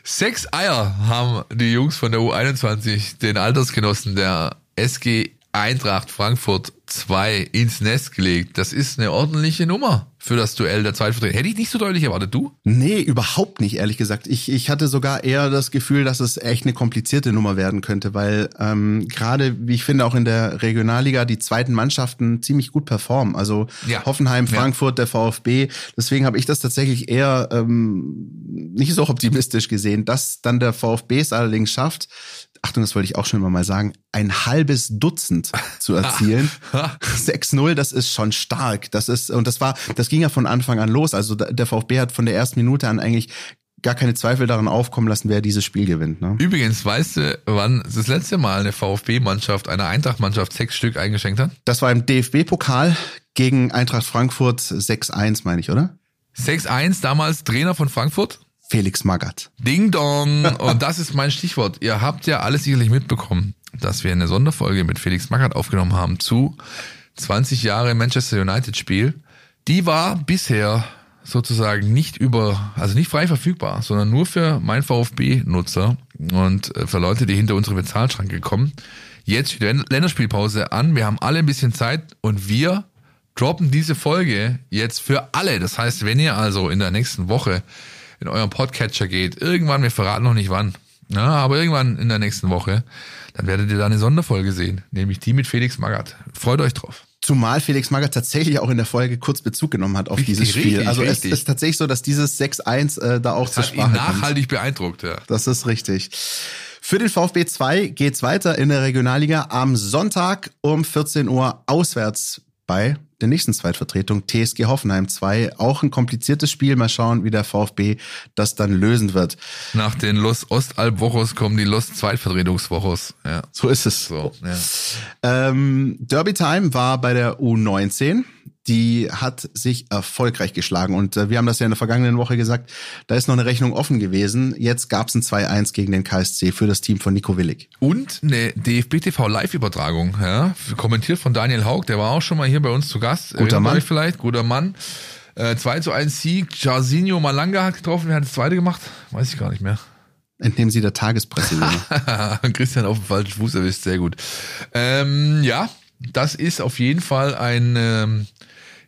Sechs Eier haben die Jungs von der U21 den Altersgenossen der SG Eintracht Frankfurt 2 ins Nest gelegt. Das ist eine ordentliche Nummer für das Duell der Zweitvertreter. Hätte ich nicht so deutlich erwartet, du? Nee, überhaupt nicht, ehrlich gesagt. Ich, ich hatte sogar eher das Gefühl, dass es echt eine komplizierte Nummer werden könnte, weil ähm, gerade, wie ich finde, auch in der Regionalliga die zweiten Mannschaften ziemlich gut performen. Also ja. Hoffenheim, Frankfurt, ja. der VfB. Deswegen habe ich das tatsächlich eher ähm, nicht so optimistisch gesehen, dass dann der VfB es allerdings schafft, Achtung, das wollte ich auch schon immer mal sagen, ein halbes Dutzend zu erzielen. 6-0, das ist schon stark. Das ist, und das war, das ging ja von Anfang an los. Also der VfB hat von der ersten Minute an eigentlich gar keine Zweifel daran aufkommen lassen, wer dieses Spiel gewinnt. Ne? Übrigens, weißt du, wann das letzte Mal eine VfB-Mannschaft einer Eintracht-Mannschaft sechs Stück eingeschenkt hat? Das war im DFB-Pokal gegen Eintracht Frankfurt 6-1, meine ich, oder? 6-1, damals Trainer von Frankfurt. Felix Magath. Ding Dong. Und das ist mein Stichwort. Ihr habt ja alles sicherlich mitbekommen, dass wir eine Sonderfolge mit Felix Magath aufgenommen haben zu 20 Jahre Manchester United Spiel. Die war bisher sozusagen nicht über, also nicht frei verfügbar, sondern nur für mein VfB-Nutzer und äh, für Leute, die hinter unsere Bezahlschranke kommen. Jetzt steht die Länderspielpause an. Wir haben alle ein bisschen Zeit und wir droppen diese Folge jetzt für alle. Das heißt, wenn ihr also in der nächsten Woche in eurem Podcatcher geht, irgendwann, wir verraten noch nicht wann, ja, aber irgendwann in der nächsten Woche, dann werdet ihr da eine Sonderfolge sehen, nämlich die mit Felix Magath. Freut euch drauf. Zumal Felix Magath tatsächlich auch in der Folge kurz Bezug genommen hat auf Richtig, dieses Spiel. richtig, also richtig. es ist tatsächlich so, dass dieses 6-1 äh, da auch zur Hat ihn Sprache kommt. nachhaltig beeindruckt, ja. Das ist richtig. Für den VfB 2 geht's weiter in der Regionalliga am Sonntag um 14 Uhr auswärts bei der nächsten Zweitvertretung TSG Hoffenheim 2. Auch ein kompliziertes Spiel. Mal schauen, wie der VfB das dann lösen wird. Nach den Los Ostalb-Wochos kommen die Los Zweitvertretungswochos. Ja. So ist es. So, ja. Ähm, Derby Time war bei der U19. Die hat sich erfolgreich geschlagen. Und äh, wir haben das ja in der vergangenen Woche gesagt, da ist noch eine Rechnung offen gewesen. Jetzt gab's ein 2-1 gegen den KSC für das Team von Nico Willig. Und eine DFB-TV Live-Übertragung, ja, kommentiert von Daniel Haug, der war auch schon mal hier bei uns zu Gast. Erinnert Mann. Vielleicht, guter Mann. Äh, 2 zu 1 Sieg, Jarzinho Malanga hat getroffen, wer hat das zweite gemacht? Weiß ich gar nicht mehr. Entnehmen Sie der Tagespresse. Christian auf dem falschen Fuß erwischt, sehr gut. Ähm, ja, das ist auf jeden Fall ein ähm,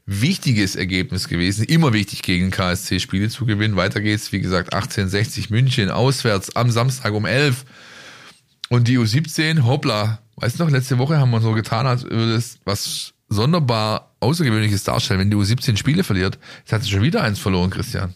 wichtiges Ergebnis gewesen. Immer wichtig gegen KSC Spiele zu gewinnen. Weiter geht's, wie gesagt, 1860 München auswärts am Samstag um 11. Und die U17, hoppla, weißt du noch, letzte Woche haben wir so getan, als würde es was sonderbar Außergewöhnliches darstellen, wenn die U17 Spiele verliert. Jetzt hat sie schon wieder eins verloren, Christian.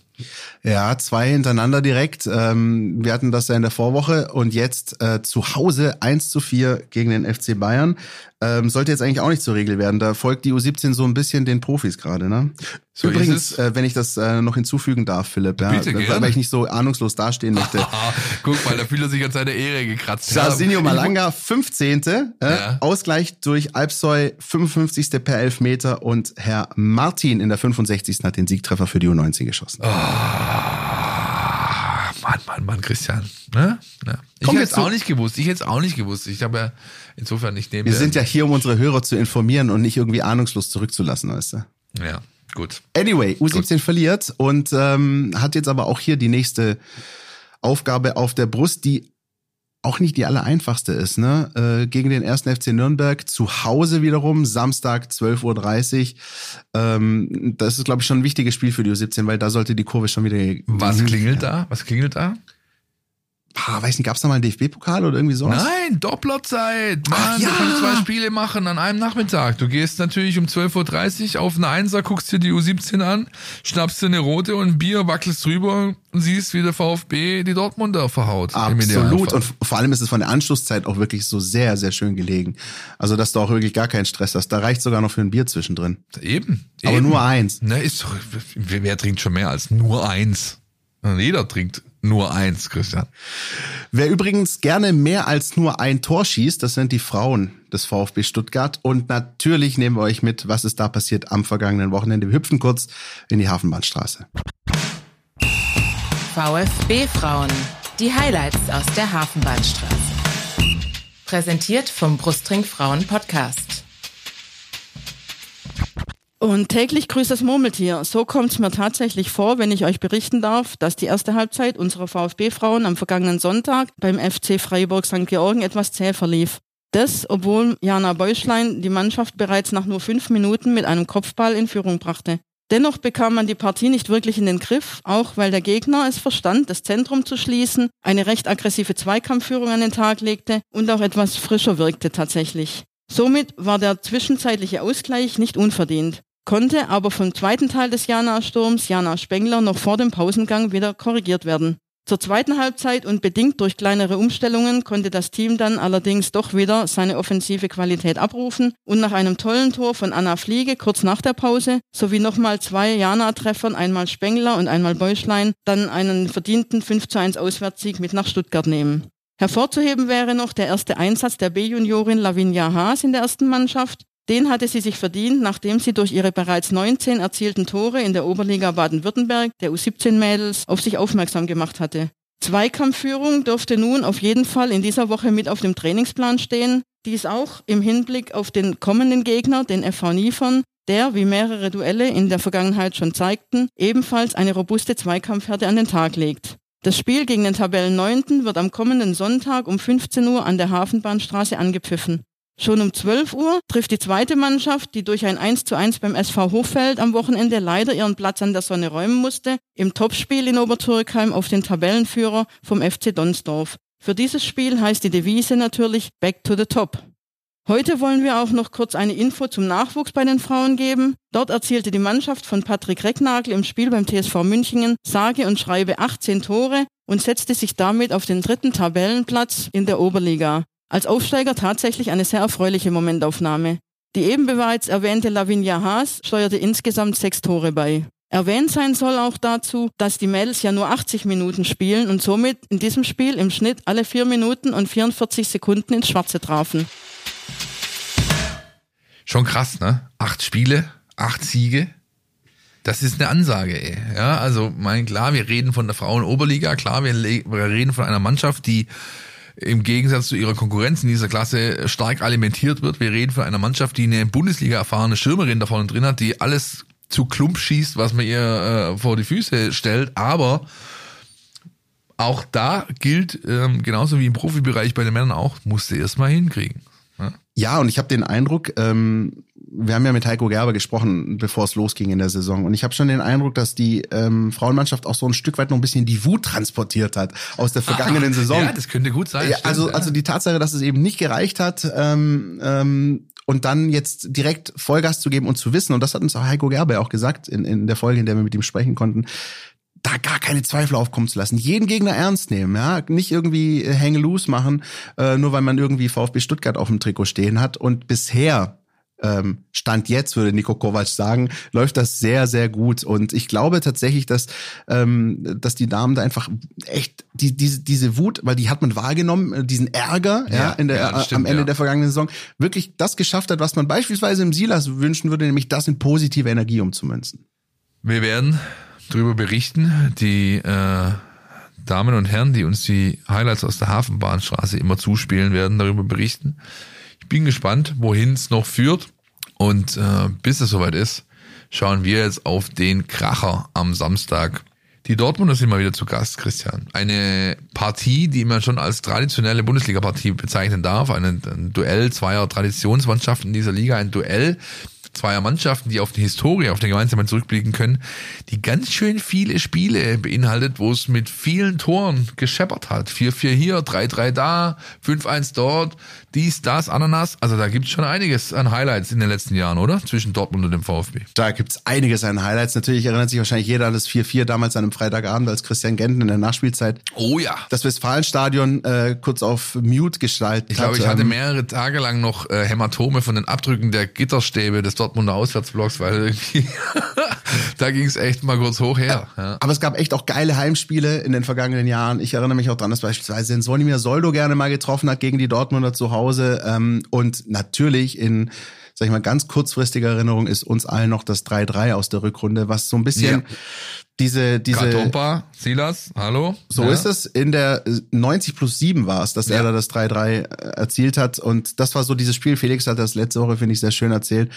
Ja, zwei hintereinander direkt. Ähm, wir hatten das ja in der Vorwoche und jetzt äh, zu Hause 1 zu 4 gegen den FC Bayern. Ähm, sollte jetzt eigentlich auch nicht zur Regel werden. Da folgt die U17 so ein bisschen den Profis gerade. Ne? So Übrigens, äh, wenn ich das äh, noch hinzufügen darf, Philipp, ja, Bitte, weil, ich nicht so ahnungslos dastehen möchte. Guck mal, da fühlt er sich an seine Ehre gekratzt. Jarzinho Ja, Malanga, 15. Äh, Ja. Ausgleich durch Alpsoy, 55. per Elfmeter und Herr Martin in der 65. hat den Siegtreffer für die U19 geschossen. Ah, Mann, Mann, Mann, Christian. Ne? Ja. Ich hätte es auch nicht gewusst. Ich hätte es auch nicht gewusst. Ich habe ja insofern nicht neben Wir sind ja hier, um unsere Hörer zu informieren und nicht irgendwie ahnungslos zurückzulassen, weißt du? Ja, gut. Anyway, U17 verliert und ähm, hat jetzt aber auch hier die nächste Aufgabe auf der Brust, die auch nicht die allereinfachste ist, ne? Äh, gegen den ersten FC Nürnberg zu Hause wiederum, Samstag 12.30 Uhr. Ähm, das ist, glaube ich, schon ein wichtiges Spiel für die U17, weil da sollte die Kurve schon wieder. Was klingelt da? Was klingelt da? Ah, weiß nicht, gab's da mal einen DFB-Pokal oder irgendwie sowas? Nein, Dopplerzeit. Mann, Ach, ja. du kannst zwei Spiele machen an einem Nachmittag. Du gehst natürlich um 12.30 Uhr auf eine Einser, guckst dir die U17 an, schnappst dir eine rote und ein Bier, wackelst drüber und siehst, wie der VfB die Dortmunder verhaut. Absolut. Und vor allem ist es von der Anschlusszeit auch wirklich so sehr, sehr schön gelegen. Also, dass du auch wirklich gar keinen Stress hast. Da reicht sogar noch für ein Bier zwischendrin. Eben. Aber eben. nur eins. Na, ist doch, wer, wer trinkt schon mehr als nur eins? Jeder trinkt nur eins, Christian. Wer übrigens gerne mehr als nur ein Tor schießt, das sind die Frauen des VfB Stuttgart. Und natürlich nehmen wir euch mit, was ist da passiert am vergangenen Wochenende. Wir hüpfen kurz in die Hafenbahnstraße. VfB Frauen. Die Highlights aus der Hafenbahnstraße. Präsentiert vom Brustring Frauen Podcast. Und täglich grüßt das Murmeltier. So kommt es mir tatsächlich vor, wenn ich euch berichten darf, dass die erste Halbzeit unserer VfB-Frauen am vergangenen Sonntag beim FC Freiburg St. Georgen etwas zäh verlief. Das, obwohl Jana Beuschlein die Mannschaft bereits nach nur fünf Minuten mit einem Kopfball in Führung brachte. Dennoch bekam man die Partie nicht wirklich in den Griff, auch weil der Gegner es verstand, das Zentrum zu schließen, eine recht aggressive Zweikampfführung an den Tag legte und auch etwas frischer wirkte tatsächlich. Somit war der zwischenzeitliche Ausgleich nicht unverdient, konnte aber vom zweiten Teil des Jana-Sturms Jana Spengler noch vor dem Pausengang wieder korrigiert werden. Zur zweiten Halbzeit und bedingt durch kleinere Umstellungen konnte das Team dann allerdings doch wieder seine offensive Qualität abrufen und nach einem tollen Tor von Anna Fliege kurz nach der Pause sowie nochmal zwei Jana-Treffern, einmal Spengler und einmal Beuschlein, dann einen verdienten 5 zu 1 Auswärtssieg mit nach Stuttgart nehmen. Hervorzuheben wäre noch der erste Einsatz der B-Juniorin Lavinia Haas in der ersten Mannschaft. Den hatte sie sich verdient, nachdem sie durch ihre bereits 19 erzielten Tore in der Oberliga Baden-Württemberg der U17-Mädels auf sich aufmerksam gemacht hatte. Zweikampfführung dürfte nun auf jeden Fall in dieser Woche mit auf dem Trainingsplan stehen. Dies auch im Hinblick auf den kommenden Gegner, den FV Niefern, der, wie mehrere Duelle in der Vergangenheit schon zeigten, ebenfalls eine robuste Zweikampfhärte an den Tag legt. Das Spiel gegen den Tabellenneunten wird am kommenden Sonntag um 15 Uhr an der Hafenbahnstraße angepfiffen. Schon um 12 Uhr trifft die zweite Mannschaft, die durch ein 1 zu 1 beim SV Hochfeld am Wochenende leider ihren Platz an der Sonne räumen musste, im Topspiel in Obertürkheim auf den Tabellenführer vom FC Donsdorf. Für dieses Spiel heißt die Devise natürlich Back to the Top. Heute wollen wir auch noch kurz eine Info zum Nachwuchs bei den Frauen geben. Dort erzielte die Mannschaft von Patrick Recknagel im Spiel beim TSV Münchingen sage und schreibe 18 Tore und setzte sich damit auf den dritten Tabellenplatz in der Oberliga. Als Aufsteiger tatsächlich eine sehr erfreuliche Momentaufnahme. Die eben bereits erwähnte Lavinia Haas steuerte insgesamt sechs Tore bei. Erwähnt sein soll auch dazu, dass die Mädels ja nur 80 Minuten spielen und somit in diesem Spiel im Schnitt alle vier Minuten und 44 Sekunden ins Schwarze trafen. Schon krass, ne? Acht Spiele, acht Siege. Das ist eine Ansage, ey. Ja, also, mein, klar, wir reden von der Frauen-Oberliga, klar, wir, wir reden von einer Mannschaft, die im Gegensatz zu ihrer Konkurrenz in dieser Klasse stark alimentiert wird. Wir reden von einer Mannschaft, die eine Bundesliga erfahrene Schirmerin da vorne drin hat, die alles zu Klump schießt, was man ihr äh, vor die Füße stellt. Aber auch da gilt, ähm, genauso wie im Profibereich bei den Männern auch, musste erstmal hinkriegen. Ja, ja und ich habe den Eindruck, ähm, wir haben ja mit Heiko Gerber gesprochen, bevor es losging in der Saison. Und ich habe schon den Eindruck, dass die ähm, Frauenmannschaft auch so ein Stück weit noch ein bisschen die Wut transportiert hat aus der vergangenen ah, Saison. Ja, das könnte gut sein. Ja, stimmt, also, ja. also die Tatsache, dass es eben nicht gereicht hat, ähm, ähm, und dann jetzt direkt Vollgas zu geben und zu wissen, und das hat uns auch Heiko Gerber auch gesagt in, in der Folge, in der wir mit ihm sprechen konnten, da gar keine Zweifel aufkommen zu lassen. Jeden Gegner ernst nehmen, ja, nicht irgendwie äh, hänge loose machen, äh, nur weil man irgendwie VfB Stuttgart auf dem Trikot stehen hat. Und bisher ähm, Stand jetzt, würde Nico Kovac sagen, läuft das sehr, sehr gut. Und ich glaube tatsächlich, dass, ähm, dass die Damen da einfach echt die, diese, diese Wut, weil die hat man wahrgenommen, äh, diesen Ärger ja, ja in der, ja, stimmt, am Ende ja. der vergangenen Saison, wirklich das geschafft hat, was man beispielsweise im Silas wünschen würde, nämlich das in positive Energie umzumünzen. Wir werden darüber berichten. Die äh, Damen und Herren, die uns die Highlights aus der Hafenbahnstraße immer zuspielen, werden darüber berichten. Bin gespannt, wohin es noch führt. Und äh, bis es soweit ist, schauen wir jetzt auf den Kracher am Samstag. Die Dortmunder sind mal wieder zu Gast, Christian. Eine Partie, die man schon als traditionelle Bundesliga-Partie bezeichnen darf. Ein, ein Duell zweier Traditionsmannschaften dieser Liga. Ein Duell, zweier Mannschaften, die auf die Historie, auf den gemeinsamen zurückblicken können, die ganz schön viele Spiele beinhaltet, wo es mit vielen Toren gescheppert hat. 4-4 hier, 3-3 da, 5-1 dort, dies, das, Ananas. Also da gibt es schon einiges an Highlights in den letzten Jahren, oder? Zwischen Dortmund und dem VfB. Da gibt es einiges an Highlights. Natürlich erinnert sich wahrscheinlich jeder an das 4-4 damals an einem Freitagabend, als Christian Genten in der Nachspielzeit oh ja. das Westfalenstadion äh, kurz auf Mute gestaltet Ich glaube, ich hatte ähm, mehrere Tage lang noch äh, Hämatome von den Abdrücken der Gitterstäbe des Dortmunder Auswärtsblocks, weil irgendwie da ging es echt mal kurz hoch her. Ja. Aber es gab echt auch geile Heimspiele in den vergangenen Jahren. Ich erinnere mich auch dran, dass beispielsweise in Sonimir Soldo gerne mal getroffen hat gegen die Dortmunder zu Hause. Ähm, und natürlich in sag ich mal, ganz kurzfristiger Erinnerung ist uns allen noch das 3-3 aus der Rückrunde, was so ein bisschen ja. diese, diese. Katompa, Silas, hallo. So ja. ist es. In der 90 plus 7 war es, dass ja. er da das 3-3 erzielt hat. Und das war so dieses Spiel. Felix hat das letzte Woche, finde ich, sehr schön erzählt.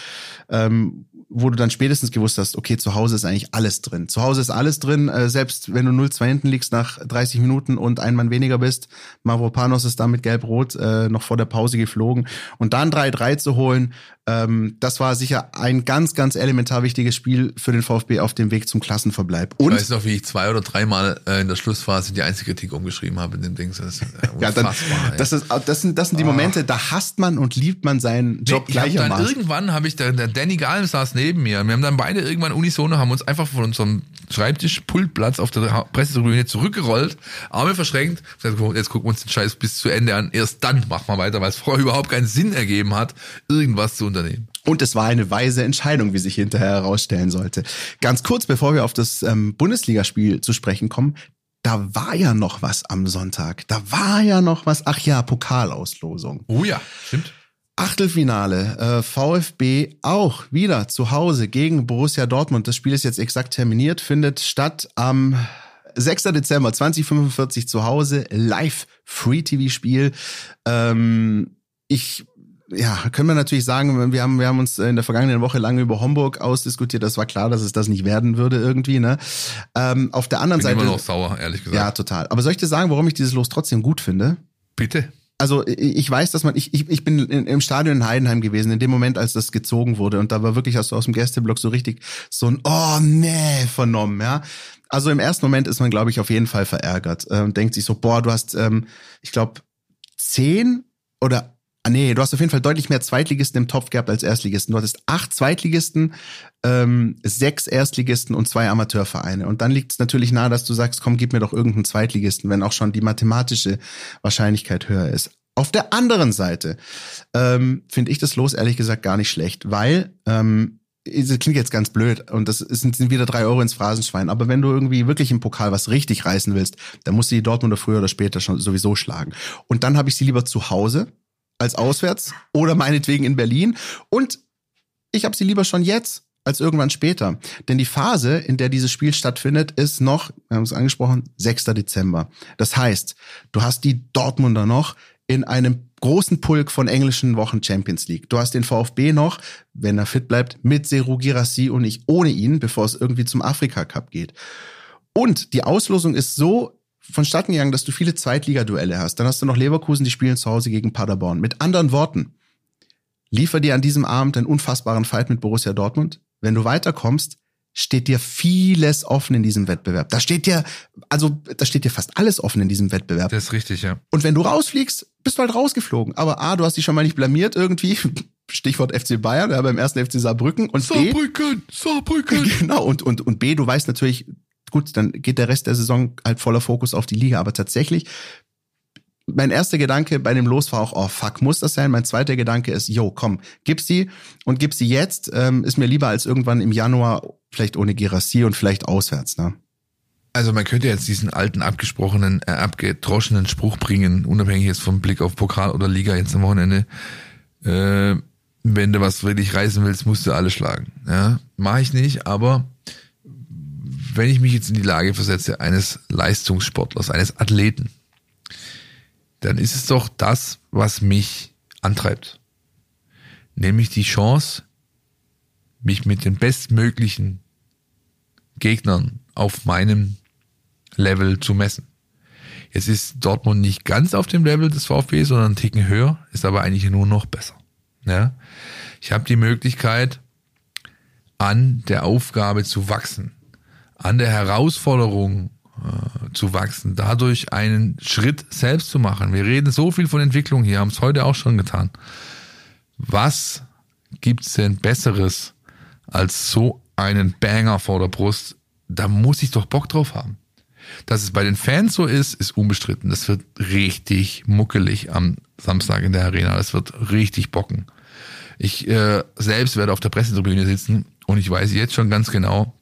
Ähm, wo du dann spätestens gewusst hast, okay, zu Hause ist eigentlich alles drin. Zu Hause ist alles drin, äh, selbst wenn du 0-2 hinten liegst nach 30 Minuten und ein Mann weniger bist. Mavropanos ist da mit Gelb-Rot äh, noch vor der Pause geflogen. Und dann 3-3 zu holen, ähm, das war sicher ein ganz, ganz elementar wichtiges Spiel für den VfB auf dem Weg zum Klassenverbleib. Und ich weiß noch, wie ich zwei oder dreimal äh, in der Schlussphase die Einzelkritik umgeschrieben habe in dem Ding. Das ist äh, ja, dann, das, ist, das, sind, das sind die ah. Momente, oh. da hasst man und liebt man seinen Job nee, gleichermaßen. Irgendwann habe ich, der, der Danny Galm saß neben mir. Wir haben dann beide irgendwann unisono, haben uns einfach von unserem Schreibtisch, Pultplatz auf der Pressetribüne zurückgerollt, Arme verschränkt. Jetzt gucken wir uns den Scheiß bis zu Ende an. Erst dann machen wir weiter, weil es vorher überhaupt keinen Sinn ergeben hat, irgendwas zu unternehmen. Und es war eine weise Entscheidung, wie sich hinterher herausstellen sollte. Ganz kurz, bevor wir auf das ähm, Bundesligaspiel zu sprechen kommen, da war ja noch was am Sonntag. Da war ja noch was. Ach ja, Pokalauslosung. Oh ja, stimmt. Achtelfinale, äh, VfB auch wieder zu Hause gegen Borussia Dortmund. Das Spiel ist jetzt exakt terminiert, findet statt am 6. Dezember 2045 zu Hause, live Free-TV-Spiel. Ähm, ich ja, können wir natürlich sagen, wir haben, wir haben uns in der vergangenen Woche lange über Homburg ausdiskutiert. Das war klar, dass es das nicht werden würde irgendwie. Ne? Ähm, auf der anderen Bin Seite. Immer noch sauer, ehrlich gesagt. Ja, total. Aber soll ich dir sagen, warum ich dieses Los trotzdem gut finde? Bitte. Also ich weiß, dass man, ich, ich, ich bin im Stadion in Heidenheim gewesen, in dem Moment, als das gezogen wurde. Und da war wirklich, hast du aus dem Gästeblock so richtig so ein Oh nee vernommen, ja. Also im ersten Moment ist man, glaube ich, auf jeden Fall verärgert. Äh, denkt sich so, boah, du hast, ähm, ich glaube, zehn oder Ah, nee, du hast auf jeden Fall deutlich mehr Zweitligisten im Topf gehabt als Erstligisten. Du hattest acht Zweitligisten, ähm, sechs Erstligisten und zwei Amateurvereine. Und dann liegt es natürlich nahe, dass du sagst, komm, gib mir doch irgendeinen Zweitligisten, wenn auch schon die mathematische Wahrscheinlichkeit höher ist. Auf der anderen Seite ähm, finde ich das Los ehrlich gesagt gar nicht schlecht, weil ähm, das klingt jetzt ganz blöd und das sind, sind wieder drei Euro ins Phrasenschwein. Aber wenn du irgendwie wirklich im Pokal was richtig reißen willst, dann musst du die Dortmunder früher oder später schon sowieso schlagen. Und dann habe ich sie lieber zu Hause als auswärts oder meinetwegen in Berlin. Und ich habe sie lieber schon jetzt als irgendwann später. Denn die Phase, in der dieses Spiel stattfindet, ist noch, wir haben es angesprochen, 6. Dezember. Das heißt, du hast die Dortmunder noch in einem großen Pulk von englischen Wochen Champions League. Du hast den VfB noch, wenn er fit bleibt, mit Seru Girassi und nicht ohne ihn, bevor es irgendwie zum Afrika Cup geht. Und die Auslosung ist so vonstatten gegangen, dass du viele Zweitligaduelle hast. Dann hast du noch Leverkusen, die spielen zu Hause gegen Paderborn. Mit anderen Worten, liefer dir an diesem Abend einen unfassbaren Fight mit Borussia Dortmund. Wenn du weiterkommst, steht dir vieles offen in diesem Wettbewerb. Da steht dir, also da steht dir fast alles offen in diesem Wettbewerb. Das ist richtig, ja. Und wenn du rausfliegst, bist du halt rausgeflogen. Aber A, du hast dich schon mal nicht blamiert irgendwie. Stichwort FC Bayern, ja, beim ersten FC Saarbrücken. Und Saarbrücken, B, Saarbrücken. Genau, und, und, und B, du weißt natürlich, gut, dann geht der Rest der Saison halt voller Fokus auf die Liga. Aber tatsächlich, mein erster Gedanke bei dem Los war auch, oh fuck, muss das sein? Mein zweiter Gedanke ist, yo, komm, gib sie und gib sie jetzt. Ähm, ist mir lieber als irgendwann im Januar, vielleicht ohne Gerassi und vielleicht auswärts, ne? Also man könnte jetzt diesen alten abgesprochenen, äh, abgedroschenen Spruch bringen, unabhängig jetzt vom Blick auf Pokal oder Liga jetzt am Wochenende. Äh, wenn du was wirklich reißen willst, musst du alle schlagen. Ja, mache ich nicht, aber wenn ich mich jetzt in die Lage versetze eines Leistungssportlers, eines Athleten, dann ist es doch das, was mich antreibt. Nämlich die Chance, mich mit den bestmöglichen Gegnern auf meinem Level zu messen. Jetzt ist Dortmund nicht ganz auf dem Level des VfB, sondern einen Ticken höher, ist aber eigentlich nur noch besser. Ja? Ich habe die Möglichkeit, an der Aufgabe zu wachsen an der Herausforderung äh, zu wachsen, dadurch einen Schritt selbst zu machen. Wir reden so viel von Entwicklung hier, haben es heute auch schon getan. Was gibt's denn Besseres als so einen Banger vor der Brust? Da muss ich doch Bock drauf haben. Dass es bei den Fans so ist, ist unbestritten. Das wird richtig muckelig am Samstag in der Arena. Das wird richtig bocken. Ich äh, selbst werde auf der Pressetribüne sitzen und ich weiß jetzt schon ganz genau,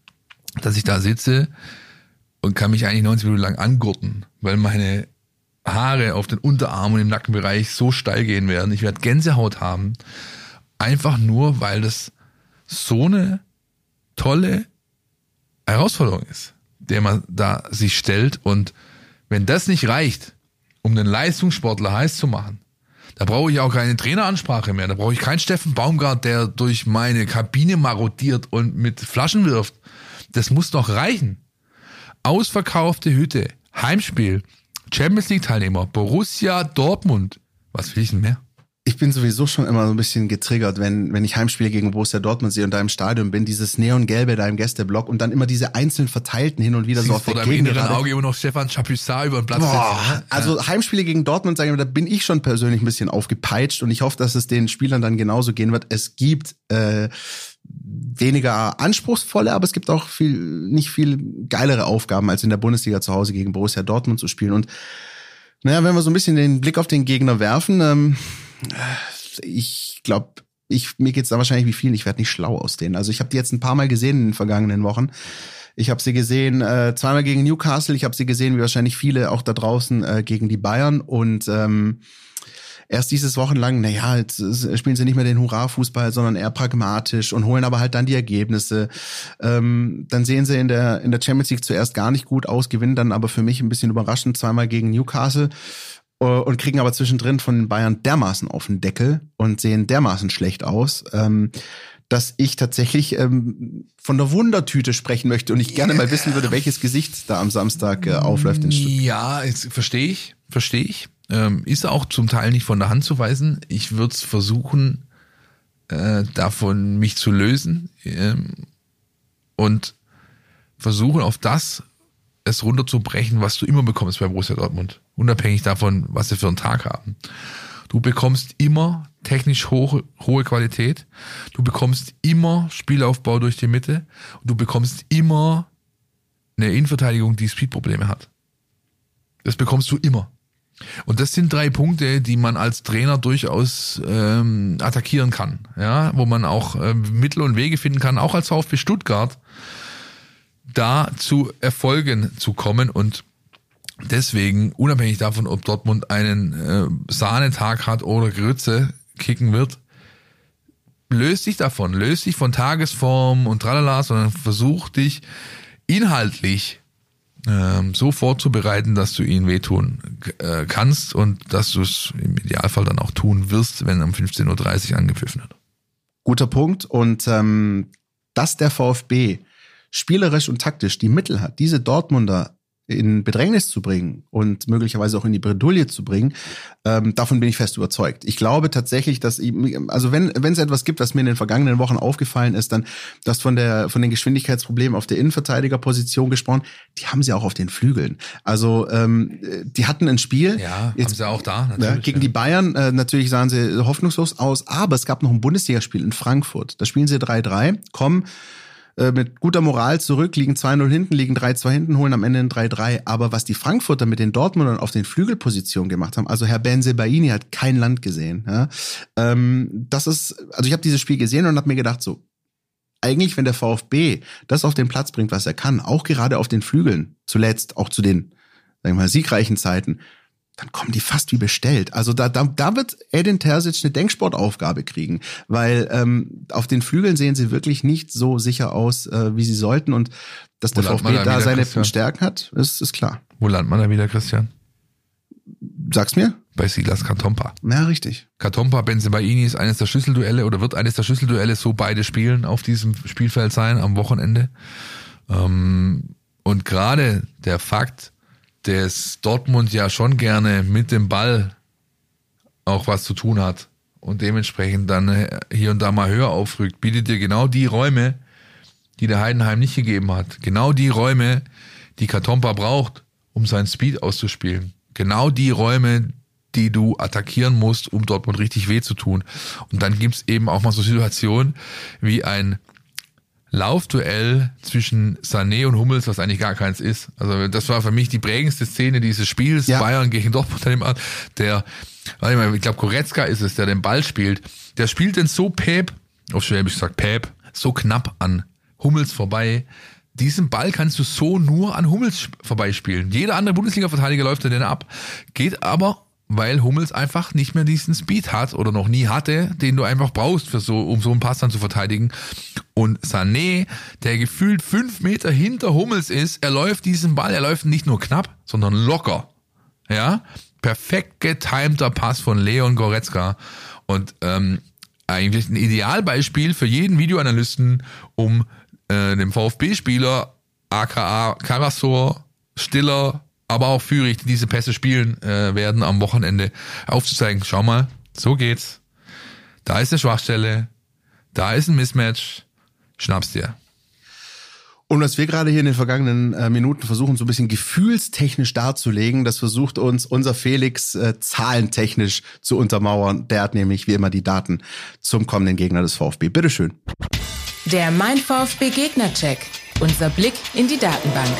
dass ich da sitze und kann mich eigentlich 90 Minuten lang angurten, weil meine Haare auf den Unterarmen und im Nackenbereich so steil gehen werden. Ich werde Gänsehaut haben. Einfach nur, weil das so eine tolle Herausforderung ist, der man da sich stellt. Und wenn das nicht reicht, um den Leistungssportler heiß zu machen, da brauche ich auch keine Traineransprache mehr. Da brauche ich keinen Steffen Baumgart, der durch meine Kabine marodiert und mit Flaschen wirft. Das muss doch reichen. Ausverkaufte Hütte, Heimspiel, Champions League Teilnehmer, Borussia Dortmund. Was will ich denn mehr? Ich bin sowieso schon immer so ein bisschen getriggert, wenn, wenn ich Heimspiele gegen Borussia Dortmund sehe und da im Stadion bin, dieses Neongelbe da im Gästeblock und dann immer diese einzeln verteilten hin und wieder Siehst so auf vor der deinem inneren. Auge immer noch Stefan Chapuisat über den Platz Boah, sitzen. also Heimspiele gegen Dortmund, sagen wir, da bin ich schon persönlich ein bisschen aufgepeitscht und ich hoffe, dass es den Spielern dann genauso gehen wird. Es gibt äh, weniger anspruchsvolle, aber es gibt auch viel, nicht viel geilere Aufgaben, als in der Bundesliga zu Hause gegen Borussia Dortmund zu spielen. Und naja, wenn wir so ein bisschen den Blick auf den Gegner werfen, ähm, ich glaube, ich, mir geht's da wahrscheinlich wie vielen, ich werde nicht schlau aus denen. Also ich habe die jetzt ein paar Mal gesehen in den vergangenen Wochen. Ich habe sie gesehen äh, zweimal gegen Newcastle, ich habe sie gesehen, wie wahrscheinlich viele auch da draußen äh, gegen die Bayern und ähm, erst dieses Wochenlang, naja, jetzt äh, spielen sie nicht mehr den Hurra-Fußball, sondern eher pragmatisch und holen aber halt dann die Ergebnisse. Ähm, dann sehen sie in der, in der Champions League zuerst gar nicht gut aus, gewinnen dann aber für mich ein bisschen überraschend zweimal gegen Newcastle äh, und kriegen aber zwischendrin von Bayern dermaßen auf den Deckel und sehen dermaßen schlecht aus. Ähm, dass ich tatsächlich ähm, von der Wundertüte sprechen möchte und ich gerne mal wissen würde, welches Gesicht da am Samstag äh, aufläuft in Stuttgart. Ja, verstehe ich, verstehe ich. Ähm, ist auch zum Teil nicht von der Hand zu weisen. Ich würde es versuchen, äh, davon mich zu lösen ähm, und versuchen auf das es runterzubrechen, was du immer bekommst bei Borussia Dortmund. Unabhängig davon, was sie für einen Tag haben. Du bekommst immer technisch hohe, hohe Qualität. Du bekommst immer Spielaufbau durch die Mitte. Und du bekommst immer eine Innenverteidigung, die Speedprobleme hat. Das bekommst du immer. Und das sind drei Punkte, die man als Trainer durchaus ähm, attackieren kann, ja, wo man auch ähm, Mittel und Wege finden kann, auch als VfB Stuttgart, da zu Erfolgen zu kommen und deswegen, unabhängig davon, ob Dortmund einen äh, Sahnetag hat oder Grütze kicken wird, löst dich davon, löst dich von Tagesform und tralala, sondern versuch dich inhaltlich ähm, so vorzubereiten, dass du ihnen wehtun äh, kannst und dass du es im Idealfall dann auch tun wirst, wenn um 15.30 Uhr angepfiffen wird. Guter Punkt. Und ähm, dass der VfB spielerisch und taktisch die Mittel hat, diese Dortmunder in Bedrängnis zu bringen und möglicherweise auch in die Bredouille zu bringen, ähm, davon bin ich fest überzeugt. Ich glaube tatsächlich, dass ich, also wenn wenn es etwas gibt, was mir in den vergangenen Wochen aufgefallen ist, dann das von der von den Geschwindigkeitsproblemen auf der Innenverteidigerposition gesprochen, die haben sie auch auf den Flügeln. Also ähm, die hatten ein Spiel, ja, jetzt, haben sie auch da ja, gegen ja. die Bayern. Äh, natürlich sahen sie hoffnungslos aus, aber es gab noch ein Bundesligaspiel in Frankfurt. Da spielen sie 3-3, kommen äh, mit guter Moral zurück, liegen 2-0 hinten, liegen 3-2 hinten, holen am Ende ein 3-3. Aber was die Frankfurter mit den Dortmundern auf den Flügelpositionen gemacht haben, also Herr Benzebaini hat kein Land gesehen. Ja? Ähm, das ist, also ich habe dieses Spiel gesehen und habe mir gedacht, so, eigentlich, wenn der VfB das auf den Platz bringt, was er kann, auch gerade auf den Flügeln, zuletzt auch zu den, sagen wir mal, siegreichen Zeiten, dann kommen die fast wie bestellt. Also da, da, da wird Edin Terzic eine Denksportaufgabe kriegen, weil ähm, auf den Flügeln sehen sie wirklich nicht so sicher aus, äh, wie sie sollten. Und dass der VfB da, da seine Christian? Stärken hat, ist, ist klar. Wo landet man da wieder, Christian? Sag's mir. Bei Silas Katompa. Ja, richtig. Katompa Benzemaini ist eines der Schlüsselduelle oder wird eines der Schlüsselduelle, so beide spielen auf diesem Spielfeld sein am Wochenende. Ähm, und gerade der Fakt, dass Dortmund ja schon gerne mit dem Ball auch was zu tun hat und dementsprechend dann hier und da mal höher aufrückt, bietet dir genau die Räume, die der Heidenheim nicht gegeben hat. Genau die Räume, die Katompa braucht, um seinen Speed auszuspielen. Genau die Räume, die du attackieren musst, um Dortmund richtig weh zu tun. Und dann gibt's eben auch mal so Situationen wie ein Laufduell zwischen Sané und Hummels, was eigentlich gar keins ist. Also das war für mich die prägendste Szene dieses Spiels, ja. Bayern gegen Dortmund. Der, warte mal, ich glaube Koretzka ist es, der den Ball spielt. Der spielt den so päp, auf Schwäbisch gesagt päp, so knapp an Hummels vorbei. Diesen Ball kannst du so nur an Hummels vorbeispielen. Jeder andere Bundesliga-Verteidiger läuft den ab, geht aber weil Hummels einfach nicht mehr diesen Speed hat oder noch nie hatte, den du einfach brauchst, für so, um so einen Pass dann zu verteidigen. Und Sané, der gefühlt fünf Meter hinter Hummels ist, er läuft diesen Ball, er läuft nicht nur knapp, sondern locker. Ja, perfekt getimter Pass von Leon Goretzka und ähm, eigentlich ein Idealbeispiel für jeden Videoanalysten, um äh, dem VfB-Spieler aka Karasor, Stiller, aber auch Führig, die diese Pässe spielen äh, werden am Wochenende, aufzuzeigen, schau mal, so geht's. Da ist eine Schwachstelle, da ist ein Mismatch, schnapp's dir. Und was wir gerade hier in den vergangenen äh, Minuten versuchen, so ein bisschen gefühlstechnisch darzulegen, das versucht uns unser Felix äh, zahlentechnisch zu untermauern. Der hat nämlich wie immer die Daten zum kommenden Gegner des VfB. Bitteschön. Der Mein VfB Gegner-Check. Unser Blick in die Datenbank.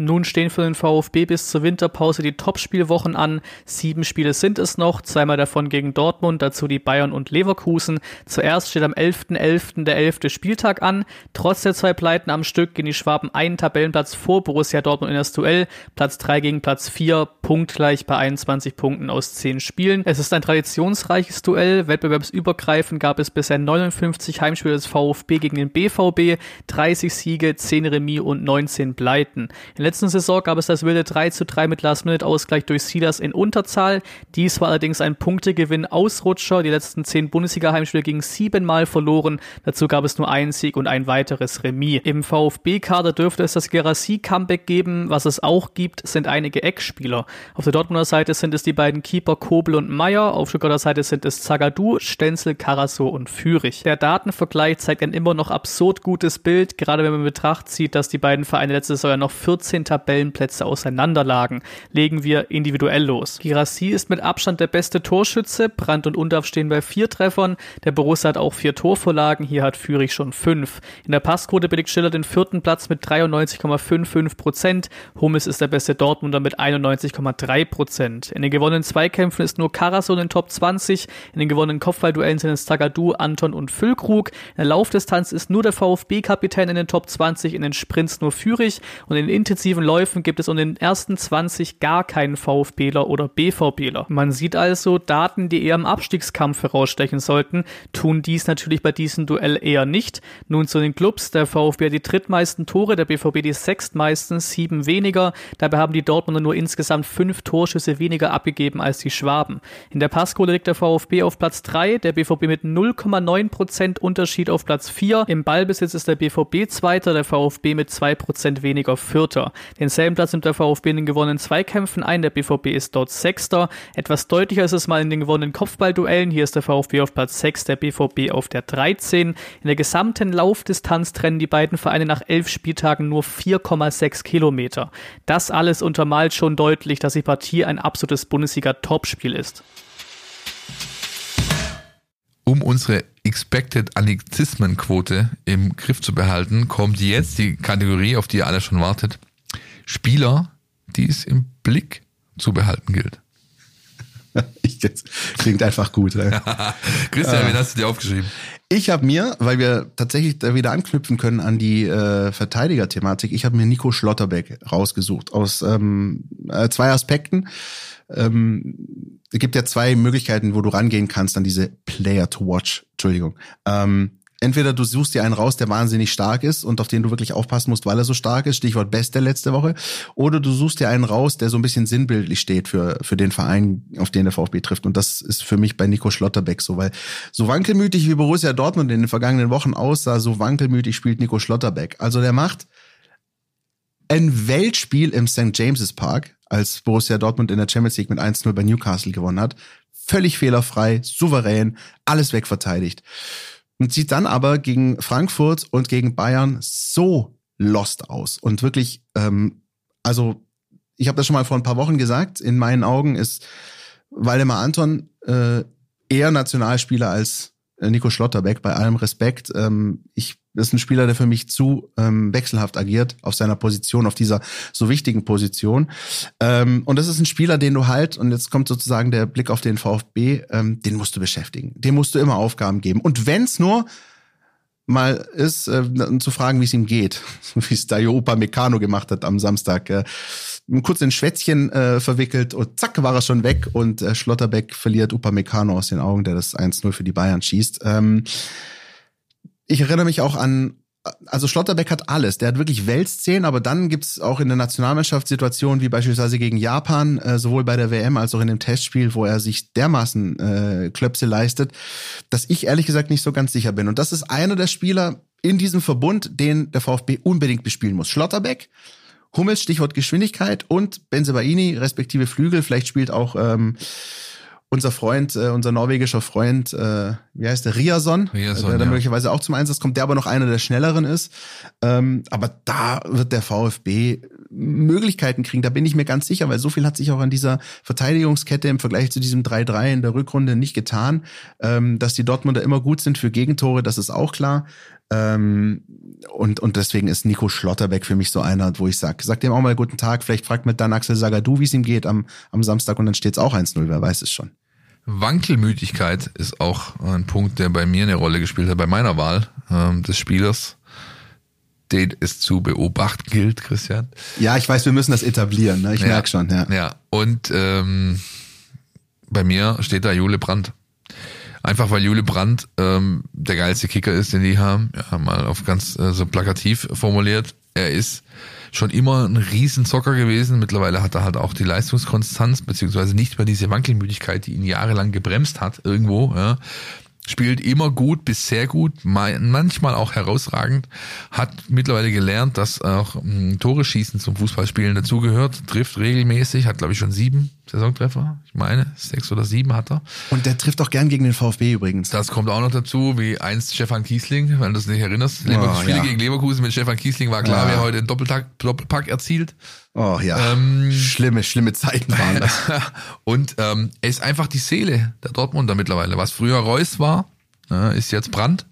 Nun stehen für den VfB bis zur Winterpause die Topspielwochen an. Sieben Spiele sind es noch, zweimal davon gegen Dortmund, dazu die Bayern und Leverkusen. Zuerst steht am 11.11. .11. der 11. Spieltag an. Trotz der zwei Pleiten am Stück gehen die Schwaben einen Tabellenplatz vor Borussia Dortmund in das Duell. Platz 3 gegen Platz 4, punktgleich bei 21 Punkten aus 10 Spielen. Es ist ein traditionsreiches Duell. Wettbewerbsübergreifend gab es bisher 59 Heimspiele des VfB gegen den BVB, 30 Siege, 10 Remis und 19 Pleiten. In letzten Saison gab es das wilde 3 zu 3 mit Last-Minute-Ausgleich durch Silas in Unterzahl. Dies war allerdings ein Punktegewinn Ausrutscher. Die letzten zehn Bundesliga-Heimspiele gingen siebenmal verloren. Dazu gab es nur einen Sieg und ein weiteres Remis. Im VfB-Kader dürfte es das Gerassi-Comeback geben. Was es auch gibt, sind einige Eckspieler. Auf der Dortmunder Seite sind es die beiden Keeper Kobel und Meyer. Auf Stuttgarter Seite sind es Zagadou, Stenzel, Karaso und Fürich. Der Datenvergleich zeigt ein immer noch absurd gutes Bild, gerade wenn man in Betracht zieht, dass die beiden Vereine letztes Jahr noch 14 13 Tabellenplätze auseinanderlagen, legen wir individuell los. Girassi ist mit Abstand der beste Torschütze, Brandt und Undorf stehen bei vier Treffern, der Borussia hat auch vier Torvorlagen, hier hat Fürich schon fünf. In der Passquote belegt Schiller den vierten Platz mit 93,55 Prozent, Hummels ist der beste Dortmunder mit 91,3 Prozent. In den gewonnenen Zweikämpfen ist nur Karaso in den Top 20, in den gewonnenen Kopfballduellen sind es Tagadu, Anton und Füllkrug. In der Laufdistanz ist nur der VfB-Kapitän in den Top 20, in den Sprints nur Fürich und in den intensiven Läufen gibt es unter den ersten 20 gar keinen VfBler oder BVBler. Man sieht also Daten, die eher im Abstiegskampf herausstechen sollten, tun dies natürlich bei diesem Duell eher nicht. Nun zu den Clubs. Der VfB hat die drittmeisten Tore, der BVB die sechstmeisten, sieben weniger. Dabei haben die Dortmunder nur insgesamt fünf Torschüsse weniger abgegeben als die Schwaben. In der Passquote liegt der VfB auf Platz 3, der BVB mit 0,9% Unterschied auf Platz 4. Im Ballbesitz ist der BVB Zweiter, der VfB mit 2% weniger Vierter. Denselben Platz nimmt der VfB in den gewonnenen Zweikämpfen ein, der BVB ist dort Sechster. Etwas deutlicher ist es mal in den gewonnenen Kopfballduellen. Hier ist der VfB auf Platz 6, der BVB auf der 13. In der gesamten Laufdistanz trennen die beiden Vereine nach elf Spieltagen nur 4,6 Kilometer. Das alles untermalt schon deutlich, dass die Partie ein absolutes Bundesliga-Topspiel ist. Um unsere Expected Anglizismenquote im Griff zu behalten, kommt jetzt die Kategorie, auf die ihr alle schon wartet. Spieler, die es im Blick zu behalten gilt. Ich, das klingt einfach gut. Ey. Christian, wen hast du dir aufgeschrieben? Ich habe mir, weil wir tatsächlich da wieder anknüpfen können an die äh, Verteidiger-Thematik, ich habe mir Nico Schlotterbeck rausgesucht aus ähm, äh, zwei Aspekten. Ähm, es gibt ja zwei Möglichkeiten, wo du rangehen kannst an diese Player to Watch. Entschuldigung. Ähm, entweder du suchst dir einen raus, der wahnsinnig stark ist und auf den du wirklich aufpassen musst, weil er so stark ist, Stichwort Beste letzte Woche, oder du suchst dir einen raus, der so ein bisschen sinnbildlich steht für, für den Verein, auf den der VfB trifft. Und das ist für mich bei Nico Schlotterbeck so, weil so wankelmütig wie Borussia Dortmund in den vergangenen Wochen aussah, so wankelmütig spielt Nico Schlotterbeck. Also der macht ein Weltspiel im St. James's Park, als Borussia Dortmund in der Champions League mit 1-0 bei Newcastle gewonnen hat. Völlig fehlerfrei, souverän, alles wegverteidigt und sieht dann aber gegen Frankfurt und gegen Bayern so lost aus und wirklich, ähm, also ich habe das schon mal vor ein paar Wochen gesagt, in meinen Augen ist Waldemar Anton äh, eher Nationalspieler als Nico Schlotterbeck, bei allem Respekt. Ähm, ich das ist ein Spieler, der für mich zu ähm, wechselhaft agiert auf seiner Position, auf dieser so wichtigen Position. Ähm, und das ist ein Spieler, den du halt, und jetzt kommt sozusagen der Blick auf den VfB, ähm, den musst du beschäftigen. Dem musst du immer Aufgaben geben. Und wenn's nur mal ist, äh, zu fragen, wie es ihm geht, wie es Dayo Opa Meccano gemacht hat am Samstag. Äh, kurz in Schwätzchen äh, verwickelt und zack war er schon weg und äh, Schlotterbeck verliert Upa Meccano aus den Augen, der das 1-0 für die Bayern schießt. Ähm, ich erinnere mich auch an, also Schlotterbeck hat alles. Der hat wirklich Weltszenen, aber dann gibt's auch in der Nationalmannschaft Situationen wie beispielsweise gegen Japan, äh, sowohl bei der WM als auch in dem Testspiel, wo er sich dermaßen äh, Klöpse leistet, dass ich ehrlich gesagt nicht so ganz sicher bin. Und das ist einer der Spieler in diesem Verbund, den der VfB unbedingt bespielen muss. Schlotterbeck, Hummels, Stichwort Geschwindigkeit und Benzebaini, respektive Flügel. Vielleicht spielt auch ähm, unser Freund, äh, unser norwegischer Freund, äh, wie heißt der, Riason, Riason der ja. möglicherweise auch zum Einsatz kommt, der aber noch einer der schnelleren ist. Ähm, aber da wird der VfB Möglichkeiten kriegen, da bin ich mir ganz sicher, weil so viel hat sich auch an dieser Verteidigungskette im Vergleich zu diesem 3-3 in der Rückrunde nicht getan. Ähm, dass die Dortmunder immer gut sind für Gegentore, das ist auch klar. Ähm, und, und deswegen ist Nico Schlotterbeck für mich so einer, wo ich sag, sag dem auch mal guten Tag, vielleicht fragt mit dann Axel Sagadou, wie es ihm geht am, am Samstag und dann steht es auch 1-0, wer weiß es schon. Wankelmütigkeit ist auch ein Punkt, der bei mir eine Rolle gespielt hat, bei meiner Wahl ähm, des Spielers, den es zu beobachten gilt, Christian. Ja, ich weiß, wir müssen das etablieren, ne? ich ja, merke schon. Ja, ja. und ähm, bei mir steht da Jule Brandt. Einfach weil Jule Brandt ähm, der geilste Kicker ist, den die haben. Ja, mal auf ganz äh, so plakativ formuliert. Er ist schon immer ein Riesenzocker gewesen. Mittlerweile hat er halt auch die Leistungskonstanz, beziehungsweise nicht mehr diese Wankelmüdigkeit, die ihn jahrelang gebremst hat irgendwo. Ja. Spielt immer gut bis sehr gut, manchmal auch herausragend, hat mittlerweile gelernt, dass auch m, Tore schießen zum Fußballspielen dazugehört, trifft regelmäßig, hat glaube ich schon sieben Saisontreffer, ich meine, sechs oder sieben hat er. Und der trifft auch gern gegen den VfB übrigens. Das kommt auch noch dazu, wie einst Stefan Kiesling, wenn du das nicht erinnerst. Oh, Leverkusen, ja. gegen Leverkusen mit Stefan Kiesling war klar, Ja. wer heute den Doppelpack, Doppelpack erzielt. Oh ja, Ähm, schlimme, schlimme Zeiten waren das. Und ähm, er ist einfach die Seele der Dortmunder mittlerweile. Was früher Reus war, äh, ist jetzt Brandt.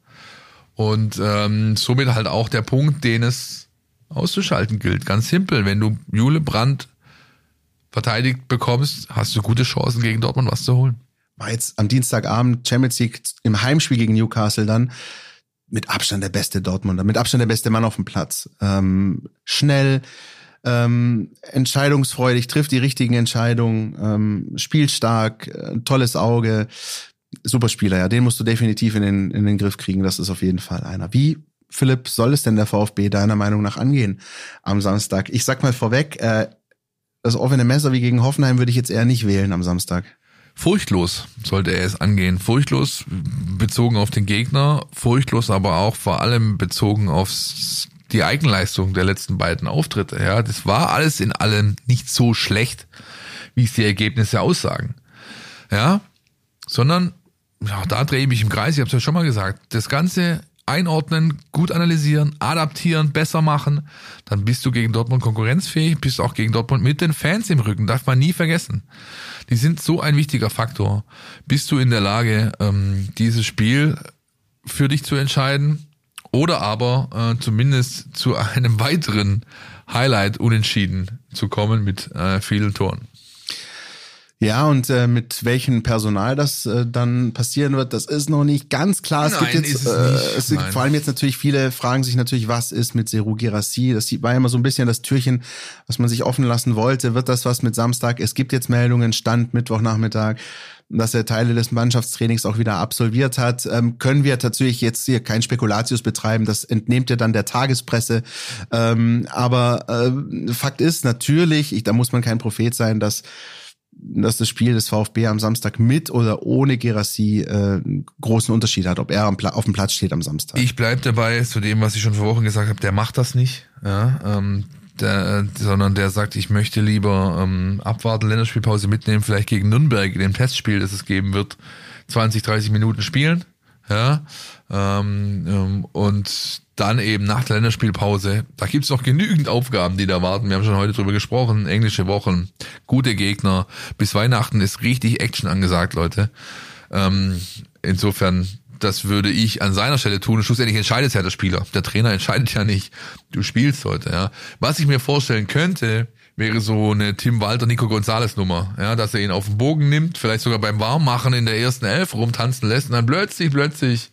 Und ähm, somit halt auch der Punkt, den es auszuschalten gilt. Ganz simpel. Wenn du Jule Brandt verteidigt bekommst, hast du gute Chancen gegen Dortmund was zu holen. War jetzt am Dienstagabend Champions League im Heimspiel gegen Newcastle dann mit Abstand der beste Dortmunder, mit Abstand der beste Mann auf dem Platz. Ähm, schnell, ähm, entscheidungsfreudig, trifft die richtigen Entscheidungen, ähm, spielstark, äh, tolles Auge, super Spieler, ja, den musst du definitiv in den, in den Griff kriegen, das ist auf jeden Fall einer. Wie, Philipp, soll es denn der VfB deiner Meinung nach angehen am Samstag? Ich sag mal vorweg, äh, das offene Messer wie gegen Hoffenheim würde ich jetzt eher nicht wählen am Samstag. Furchtlos sollte er es angehen. Furchtlos bezogen auf den Gegner, furchtlos aber auch vor allem bezogen auf die Eigenleistung der letzten beiden Auftritte. Ja, das war alles in allem nicht so schlecht, wie es die Ergebnisse aussagen. Ja, sondern ja, da drehe ich mich im Kreis. Ich habe es ja schon mal gesagt. Das Ganze einordnen, gut analysieren, adaptieren, besser machen, dann bist du gegen Dortmund konkurrenzfähig, bist auch gegen Dortmund mit den Fans im Rücken, darf man nie vergessen. Die sind so ein wichtiger Faktor. Bist du in der Lage, ähm, dieses Spiel für dich zu entscheiden oder aber äh, zumindest zu einem weiteren Highlight unentschieden zu kommen mit äh, vielen Toren. Ja, und äh, mit welchem Personal das äh, dann passieren wird, das ist noch nicht ganz klar. Es Nein, gibt jetzt, es. Äh, es gibt vor allem jetzt natürlich viele fragen sich natürlich, was ist mit Seru Girassi? Das war immer so ein bisschen das Türchen, was man sich offen lassen wollte. Wird das was mit Samstag? Es gibt jetzt Meldungen, Stand Mittwochnachmittag, dass er Teile des Mannschaftstrainings auch wieder absolviert hat. Ähm, können wir natürlich jetzt hier kein Spekulatius betreiben, das entnehmt ihr dann der Tagespresse. Ähm, aber äh, Fakt ist natürlich, ich, da muss man kein Prophet sein, dass dass das Spiel des VfB am Samstag mit oder ohne Gerassi äh, großen Unterschied hat, ob er auf dem Platz steht am Samstag. Ich bleib dabei zu dem, was ich schon vor Wochen gesagt habe, der macht das nicht, ja, ähm, der, sondern der sagt, ich möchte lieber ähm, abwarten, Länderspielpause mitnehmen, vielleicht gegen Nürnberg in dem Testspiel, das es geben wird, 20, 30 Minuten spielen, ja, ähm, ähm, und dann eben nach der Länderspielpause, da gibt's noch genügend Aufgaben, die da warten. Wir haben schon heute drüber gesprochen, englische Wochen, gute Gegner. Bis Weihnachten ist richtig Action angesagt, Leute. Ähm, insofern, das würde ich an seiner Stelle tun. Schlussendlich entscheidet ja der Spieler. Der Trainer entscheidet ja nicht. Du spielst heute, ja. Was ich mir vorstellen könnte, wäre so eine Tim Walter, Nico Gonzalez Nummer, ja, dass er ihn auf den Bogen nimmt, vielleicht sogar beim Warmmachen in der ersten Elf rumtanzen lässt und dann plötzlich, plötzlich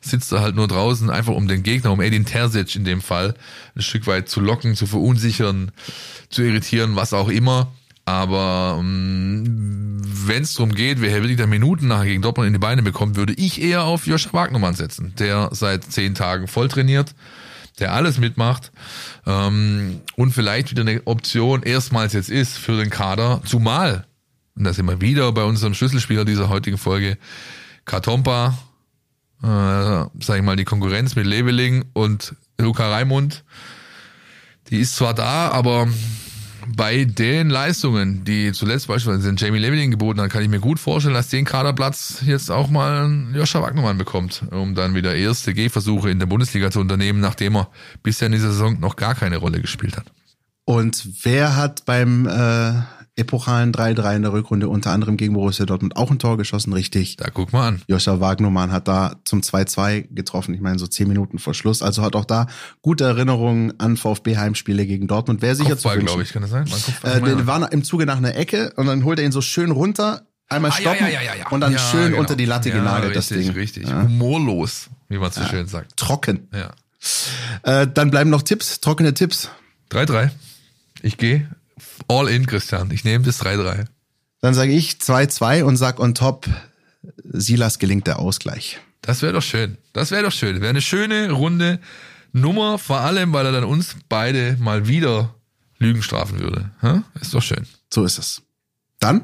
sitzt er halt nur draußen, einfach um den Gegner, um Edin Terzic in dem Fall, ein Stück weit zu locken, zu verunsichern, zu irritieren, was auch immer. Aber wenn es darum geht, wer wirklich der Minuten nachher gegen Dortmund in die Beine bekommt, würde ich eher auf Joscha Wagnermann setzen, der seit zehn Tagen voll trainiert, der alles mitmacht ähm, und vielleicht wieder eine Option erstmals jetzt ist für den Kader, zumal, und da sind wir wieder bei unserem Schlüsselspieler dieser heutigen Folge, Katompa, äh, sag ich mal, die Konkurrenz mit Leveling und Luca Raimund, die ist zwar da, aber bei den Leistungen, die zuletzt beispielsweise den Jamie Leveling geboten hat, kann ich mir gut vorstellen, dass den Kaderplatz jetzt auch mal Joscha Wagnermann bekommt, um dann wieder erste Gehversuche in der Bundesliga zu unternehmen, nachdem er bisher in dieser Saison noch gar keine Rolle gespielt hat. Und wer hat beim äh, epochalen 3-3 in der Rückrunde unter anderem gegen Borussia Dortmund auch ein Tor geschossen? Richtig. Da guck mal an. Joscha Wagnermann hat da zum 2-2 getroffen. Ich meine, so zehn Minuten vor Schluss. Also hat auch da gute Erinnerungen an VfB-Heimspiele gegen Dortmund. Wer sicher zu Kopfball, wünschen. glaube ich, kann das sein? Äh, der war im Zuge nach einer Ecke und dann holt er ihn so schön runter, einmal Ah, stoppen ja, ja, ja. und dann schön genau. unter die Latte ja, genagelt, das richtig, Ding. Richtig, humorlos, wie man so schön sagt. Trocken. Ja. Äh, dann bleiben noch Tipps, trockene Tipps. 3-3. Ich gehe all in, Christian. Ich nehme das 3-3. Dann sage ich 2-2 und sag on top, Silas gelingt der Ausgleich. Das wäre doch schön. Das wäre doch schön. Wäre eine schöne, runde Nummer, vor allem, weil er dann uns beide mal wieder Lügen strafen würde. Ist doch schön. So ist es. Dann,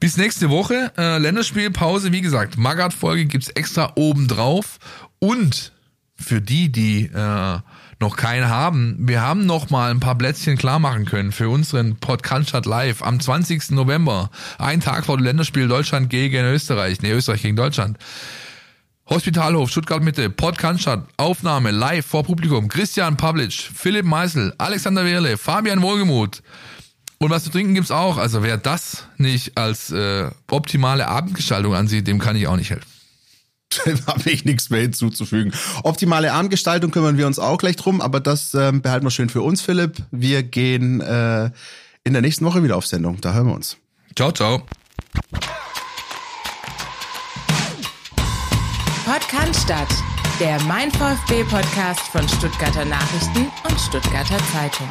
Bis nächste Woche. Äh, Länderspielpause, wie gesagt, Magath-Folge gibt's extra obendrauf. Und für die, die äh, noch keinen haben, wir haben noch mal ein paar Plätzchen klar machen können für unseren Podcast Live am 20. November, ein Tag vor dem Länderspiel Deutschland gegen Österreich, nee, Österreich gegen Deutschland. Hospitalhof, Stuttgart Mitte, Podcast Aufnahme live vor Publikum, Christian Pavlic, Philipp Meisel, Alexander Wehrle, Fabian Wohlgemuth. Und was zu trinken gibt's auch. Also wer das nicht als äh, optimale Abendgestaltung ansieht, dem kann ich auch nicht helfen. Dem habe ich nichts mehr hinzuzufügen. Optimale Abendgestaltung kümmern wir uns auch gleich drum, aber das ähm, behalten wir schön für uns, Philipp. Wir gehen äh, in der nächsten Woche wieder auf Sendung. Da hören wir uns. Ciao, ciao. Podcast statt, der Mein VfB Podcast von Stuttgarter Nachrichten und Stuttgarter Zeitung.